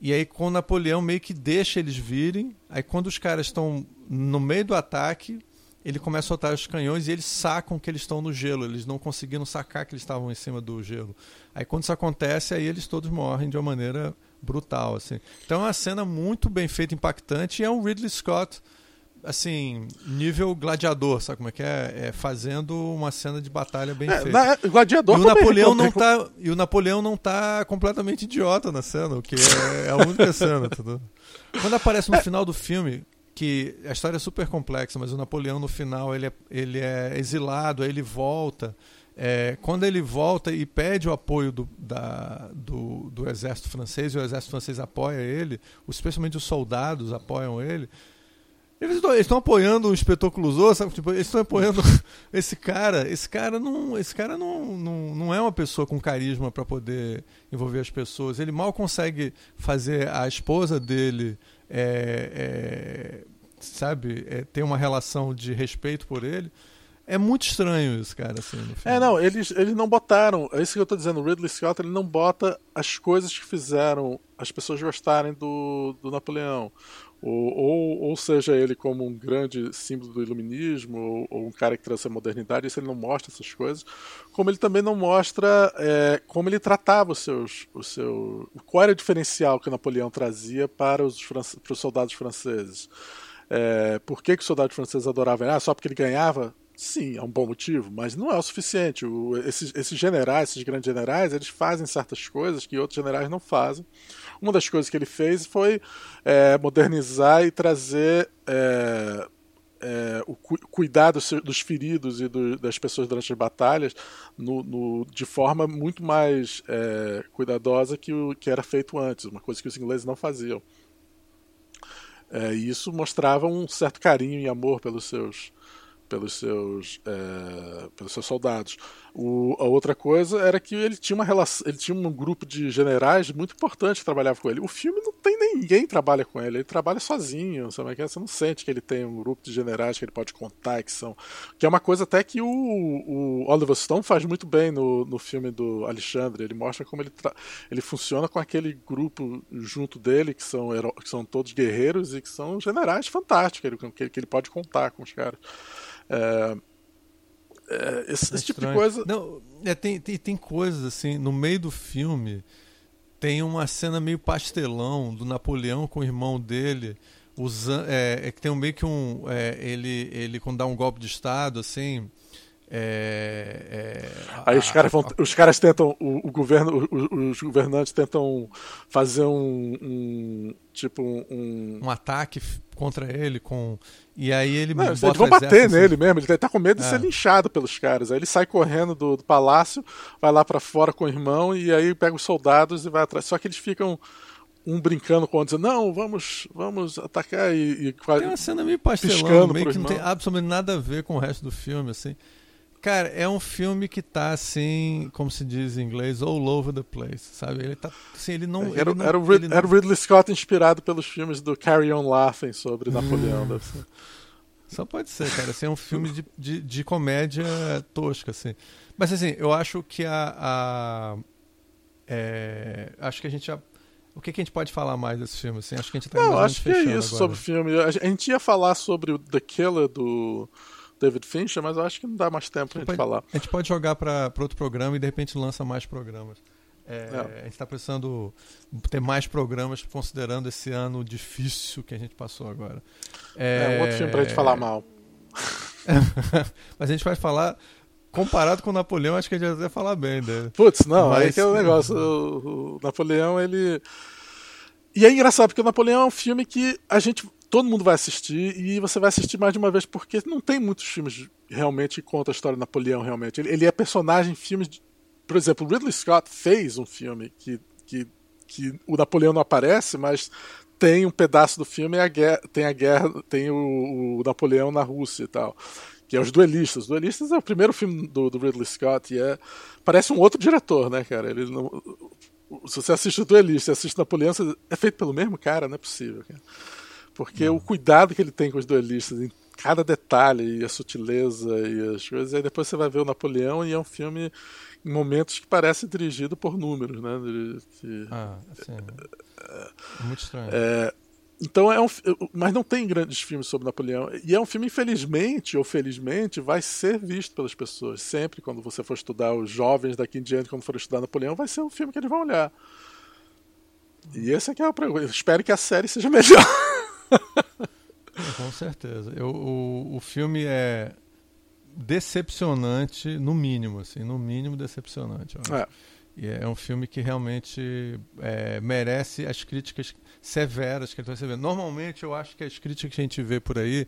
[SPEAKER 1] E aí, com o Napoleão meio que deixa eles virem, aí quando os caras estão no meio do ataque, ele começa a soltar os canhões e eles sacam que eles estão no gelo. Eles não conseguiram sacar que eles estavam em cima do gelo. Aí quando isso acontece, aí eles todos morrem de uma maneira brutal. Assim. Então é uma cena muito bem feita, impactante, e é um Ridley Scott assim, nível gladiador, sabe como é que é? é fazendo uma cena de batalha bem é, feita. Na,
[SPEAKER 2] gladiador
[SPEAKER 1] e o Napoleão não tá E o Napoleão não tá completamente idiota na cena, o que é, é a única cena, tudo. Quando aparece no é. final do filme, que a história é super complexa, mas o Napoleão no final ele é, ele é exilado, ele volta. É, quando ele volta e pede o apoio do, da, do, do, exército francês, e o exército francês apoia ele, especialmente os soldados apoiam ele. Eles estão apoiando o inspetor Clouseau, sabe? Tipo, eles estão apoiando esse cara. Esse cara não, esse cara não, não, não é uma pessoa com carisma para poder envolver as pessoas. Ele mal consegue fazer a esposa dele é, é, sabe, é, ter uma relação de respeito por ele. É muito estranho isso, cara. Assim,
[SPEAKER 2] é, não, eles, eles não botaram. É isso que eu tô dizendo. O Ridley Scott ele não bota as coisas que fizeram as pessoas gostarem do, do Napoleão. Ou, ou, ou, seja ele como um grande símbolo do iluminismo, ou, ou, um cara que trouxe a modernidade, isso ele não mostra essas coisas, como ele também não mostra é, como ele tratava os seus, os seu, qual era o diferencial que Napoleão trazia para os, para os soldados franceses. É, por que, que os soldados franceses adoravam ele? Ah, só porque ele ganhava? Sim, é um bom motivo, mas não é o suficiente. O, esses, esses generais, esses grandes generais, eles fazem certas coisas que outros generais não fazem. Uma das coisas que ele fez foi é, modernizar e trazer é, é, o cu cuidar dos, dos feridos e do, das pessoas durante as batalhas no, no, de forma muito mais é, cuidadosa que o que era feito antes, uma coisa que os ingleses não faziam. É, e isso mostrava um certo carinho e amor pelos seus pelos seus, é, pelos seus soldados. O, a outra coisa era que ele tinha uma relação, ele tinha um grupo de generais muito importante que trabalhava com ele. O filme não tem ninguém que trabalha com ele, ele trabalha sozinho, sabe? É você não sente que ele tem um grupo de generais que ele pode contar que são, que é uma coisa até que o, o Oliver Stone faz muito bem no, no filme do Alexandre. Ele mostra como ele, ele funciona com aquele grupo junto dele que são que são todos guerreiros e que são generais fantásticos que ele, que ele pode contar com os caras. É, é, esse, esse tipo de coisa.
[SPEAKER 1] Não, é, tem, tem, tem coisas assim, no meio do filme tem uma cena meio pastelão do Napoleão com o irmão dele. Usando, é, é que tem um meio que um. É, ele, ele, quando dá um golpe de Estado, assim, é,
[SPEAKER 2] é, Aí os caras, vão, os caras tentam, o, o governo, os, os, governantes tentam fazer um, um tipo um,
[SPEAKER 1] um ataque contra ele com e aí ele
[SPEAKER 2] Não, eles vão bater assim. nele mesmo, ele tá com medo de é. ser linchado pelos caras. Aí ele sai correndo do, do palácio, vai lá para fora com o irmão e aí pega os soldados e vai atrás. Só que eles ficam um brincando com o outro, dizendo, não, vamos, vamos atacar e, e
[SPEAKER 1] tem uma cena meio pastelão, meio que não tem absolutamente nada a ver com o resto do filme, assim. Cara, é um filme que tá assim, como se diz em inglês, all over the place, sabe? Ele tá assim, ele não.
[SPEAKER 2] Era,
[SPEAKER 1] ele não,
[SPEAKER 2] era, o, Rid, era Ridley Scott inspirado pelos filmes do Carry On Laughing sobre Napoleão. Hum.
[SPEAKER 1] Só pode ser, cara. Assim, é um filme de, de, de, comédia tosca, assim. Mas assim, eu acho que a. a é, acho que a gente já. O que, que, a gente pode falar mais desse filme? Assim? Acho que a gente tá
[SPEAKER 2] Não, acho que é isso agora. sobre o filme. A gente ia falar sobre o The Killer do David Fincher, mas eu acho que não dá mais tempo pra gente
[SPEAKER 1] pode,
[SPEAKER 2] falar.
[SPEAKER 1] A gente pode jogar para outro programa e de repente lança mais programas. É, é. A gente está precisando ter mais programas considerando esse ano difícil que a gente passou agora.
[SPEAKER 2] É, é um outro filme pra gente falar mal.
[SPEAKER 1] mas a gente vai falar. Comparado com o Napoleão, acho que a gente vai até falar bem dele.
[SPEAKER 2] Putz, não, mas... aí que é o negócio. O, o Napoleão, ele. E é engraçado, porque o Napoleão é um filme que a gente todo mundo vai assistir e você vai assistir mais de uma vez porque não tem muitos filmes realmente que contam a história do Napoleão realmente. Ele, ele é personagem em filmes, de, por exemplo, Ridley Scott fez um filme que, que, que o Napoleão não aparece, mas tem um pedaço do filme a guerra, tem a guerra, tem o, o, Napoleão na Rússia e tal. Que é os Duelistas. Os Duelistas é o primeiro filme do, do Ridley Scott e é parece um outro diretor, né, cara? Ele não, se você assiste o Duelista e assiste Napoleão, é feito pelo mesmo cara, não é possível, cara. Porque o cuidado que ele tem com os duelistas, em cada detalhe, e a sutileza e as coisas, aí depois você vai ver o Napoleão e é um filme em momentos que parece dirigido por números, né?
[SPEAKER 1] Que, ah, sim. É, muito estranho.
[SPEAKER 2] É, então é um, mas não tem grandes filmes sobre Napoleão e é um filme infelizmente ou felizmente vai ser visto pelas pessoas sempre quando você for estudar os jovens daqui em diante quando for estudar Napoleão vai ser um filme que eles vão olhar. E esse aqui é o eu espero que a série seja melhor.
[SPEAKER 1] Com certeza. Eu, o, o filme é decepcionante, no mínimo, assim, no mínimo decepcionante. É. E é um filme que realmente é, merece as críticas severas que ele está recebendo. Normalmente, eu acho que as críticas que a gente vê por aí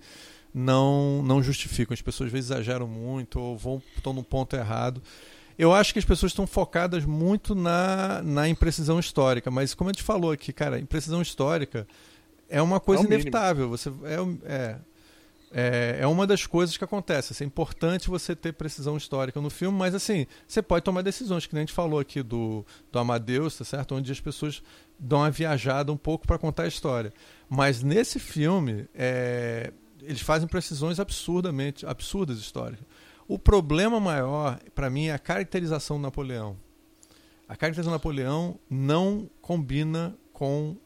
[SPEAKER 1] não, não justificam. As pessoas às vezes exageram muito ou vão estão num ponto errado. Eu acho que as pessoas estão focadas muito na, na imprecisão histórica, mas como a gente falou aqui, cara, imprecisão histórica é uma coisa é inevitável. Você é, é, é, é, uma das coisas que acontece. Assim, é importante você ter precisão histórica no filme, mas assim, você pode tomar decisões, que nem a gente falou aqui do, do Amadeus, tá certo? Onde as pessoas dão uma viajada um pouco para contar a história. Mas nesse filme, é, eles fazem precisões absurdamente absurdas históricas. O problema maior, para mim, é a caracterização do Napoleão. A caracterização do Napoleão não combina com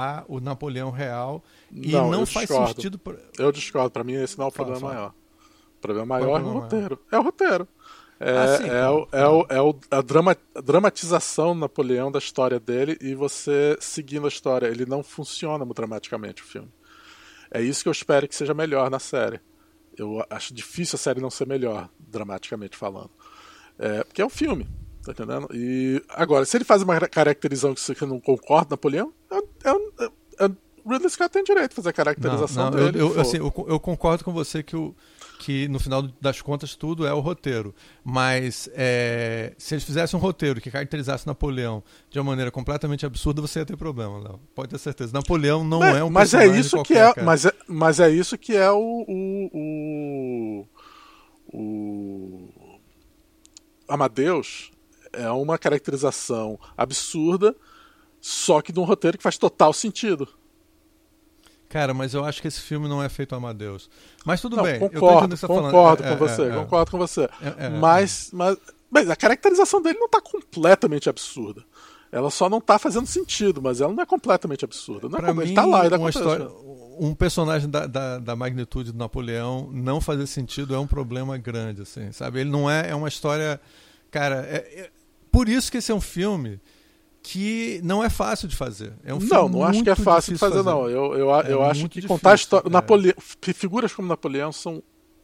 [SPEAKER 1] a, o Napoleão real e
[SPEAKER 2] Não,
[SPEAKER 1] não faz
[SPEAKER 2] discordo.
[SPEAKER 1] sentido.
[SPEAKER 2] Eu discordo, pra mim esse não é o
[SPEAKER 1] Fala,
[SPEAKER 2] problema
[SPEAKER 1] fala.
[SPEAKER 2] maior. O problema
[SPEAKER 1] é
[SPEAKER 2] maior é o roteiro. É o roteiro. É,
[SPEAKER 1] Ah, sim,
[SPEAKER 2] é, o, é, o, é o- a, drama, a dramatização do Napoleão da história dele e você seguindo a história. Ele não funciona muito dramaticamente o filme. É isso que eu espero que seja melhor na série. Eu acho difícil a série não ser melhor, dramaticamente falando. É, porque é um filme, tá entendendo? E agora, se ele faz uma caracterização que você não concorda, Napoleão, é, é, é, é, Ridley Scott tem direito de fazer a caracterização
[SPEAKER 1] Não, não, eu,
[SPEAKER 2] dele.
[SPEAKER 1] eu,
[SPEAKER 2] pô.
[SPEAKER 1] assim, eu, eu concordo com você que, o, que no final das contas tudo é o roteiro. Mas é, se eles fizessem um roteiro que caracterizasse Napoleão de uma maneira completamente absurda, você ia ter problema, Léo. Pode ter certeza. Napoleão não
[SPEAKER 2] Mas-
[SPEAKER 1] é um
[SPEAKER 2] mas é isso que
[SPEAKER 1] qualquer,
[SPEAKER 2] é,
[SPEAKER 1] cara.
[SPEAKER 2] mas é, mas é isso que é o o, o, o Amadeus é uma caracterização absurda, só que de um roteiro que faz total sentido.
[SPEAKER 1] Cara, mas eu acho que esse filme não é feito a Amadeus. Mas tudo
[SPEAKER 2] Não,
[SPEAKER 1] bem. eu
[SPEAKER 2] concordo,
[SPEAKER 1] você tá
[SPEAKER 2] concordo
[SPEAKER 1] É,
[SPEAKER 2] com
[SPEAKER 1] é,
[SPEAKER 2] você,
[SPEAKER 1] é, é.
[SPEAKER 2] concordo com você.
[SPEAKER 1] É, é,
[SPEAKER 2] mas, mas, mas a caracterização dele não está completamente absurda. Ela só não está fazendo sentido, mas ela não é completamente absurda. Não é
[SPEAKER 1] Pra
[SPEAKER 2] como-
[SPEAKER 1] mim,
[SPEAKER 2] ele tá lá, ele
[SPEAKER 1] uma história, um personagem da, da, da magnitude do Napoleão não fazer sentido é um problema grande, assim, sabe? Ele não é, é uma história, cara, é- é- por isso que esse é um filme que não é fácil de fazer. É um
[SPEAKER 2] não, não acho que é fácil de
[SPEAKER 1] difícil
[SPEAKER 2] fazer, não. Eu, eu,
[SPEAKER 1] É
[SPEAKER 2] eu acho que
[SPEAKER 1] difícil,
[SPEAKER 2] contar a história.
[SPEAKER 1] é.
[SPEAKER 2] Napoleão, figuras como Napoleão são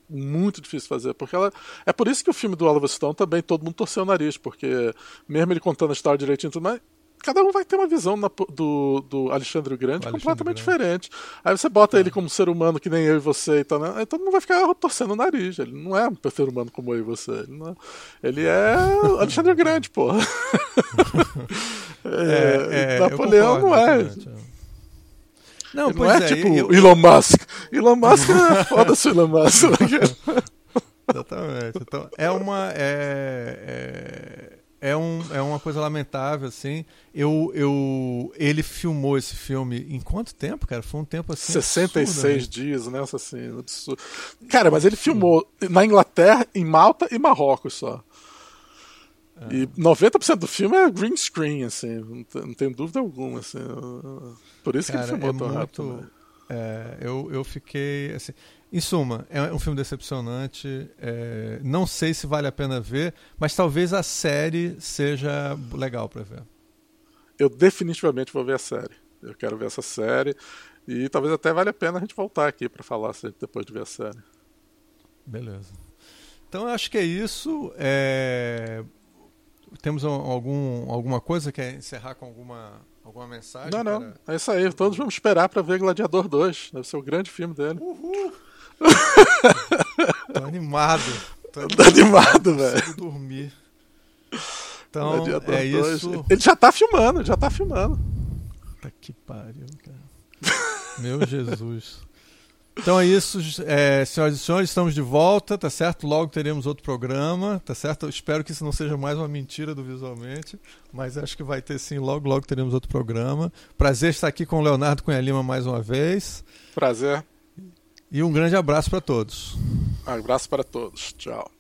[SPEAKER 2] muito difíceis de fazer. Porque ela, é por isso que o filme do Oliver Stone também todo mundo torceu o nariz, porque mesmo ele contando a história direitinho tudo mais. Cada um vai ter uma visão na- do, do Alexandre o Grande
[SPEAKER 1] O Alexandre
[SPEAKER 2] completamente
[SPEAKER 1] Grande.
[SPEAKER 2] diferente. Aí você bota ele como ser humano que nem eu e você, e tal, né? aí todo mundo vai ficar torcendo o nariz. Ele não é um ser humano como eu e você. Ele, é, ele é Alexandre o Grande, porra. É,
[SPEAKER 1] eu
[SPEAKER 2] Napoleão
[SPEAKER 1] concordo,
[SPEAKER 2] não é.
[SPEAKER 1] é. Não,
[SPEAKER 2] não é,
[SPEAKER 1] é,
[SPEAKER 2] tipo
[SPEAKER 1] eu-
[SPEAKER 2] Elon Musk. Elon Musk é foda-se Elon Musk.
[SPEAKER 1] Exatamente. Então, é uma. É, é, é, um, é uma coisa lamentável, assim. Eu, eu, ele filmou esse filme em quanto tempo, cara? Foi um tempo assim.
[SPEAKER 2] 66
[SPEAKER 1] absurdamente.
[SPEAKER 2] dias, né? Assim, absurdo. Cara, mas ele filmou na Inglaterra, em Malta e Marrocos só. E 90% do filme é green screen, assim, não tem, dúvida alguma, assim. Por isso que
[SPEAKER 1] Cara,
[SPEAKER 2] ele filmou
[SPEAKER 1] é
[SPEAKER 2] tão
[SPEAKER 1] muito-
[SPEAKER 2] rápido. né?
[SPEAKER 1] É, eu, eu fiquei assim. Em suma, é um filme decepcionante. é, não sei se vale a pena ver, mas talvez a série seja legal pra ver.
[SPEAKER 2] Eu definitivamente vou ver a série. Eu quero ver essa série. E talvez até valha a pena a gente voltar aqui pra falar depois de ver a série.
[SPEAKER 1] Beleza. Então eu acho que é isso. É, Temos al- algum, alguma coisa? Quer encerrar com alguma, alguma mensagem?
[SPEAKER 2] Não, não.
[SPEAKER 1] para-
[SPEAKER 2] É isso aí. Todos vamos esperar pra ver Gladiador 2. Deve ser o grande filme dele.
[SPEAKER 1] Uhul! Tô animado. Tô
[SPEAKER 2] Tá animado, velho.
[SPEAKER 1] dormir. Então,
[SPEAKER 2] Gladiador
[SPEAKER 1] é
[SPEAKER 2] 2.
[SPEAKER 1] isso.
[SPEAKER 2] Ele já tá filmando, já tá filmando.
[SPEAKER 1] Puta que pariu, cara. Meu Jesus. Então é isso, é, senhoras e senhores, estamos de volta, tá certo? Logo teremos outro programa, tá certo? Eu espero que isso não seja mais uma mentira do Visualmente, mas acho que vai ter sim, logo, logo teremos outro programa. Prazer estar aqui com o Leonardo Cunha Lima mais uma vez.
[SPEAKER 2] Prazer.
[SPEAKER 1] E um grande abraço para todos.
[SPEAKER 2] Um abraço para todos. Tchau.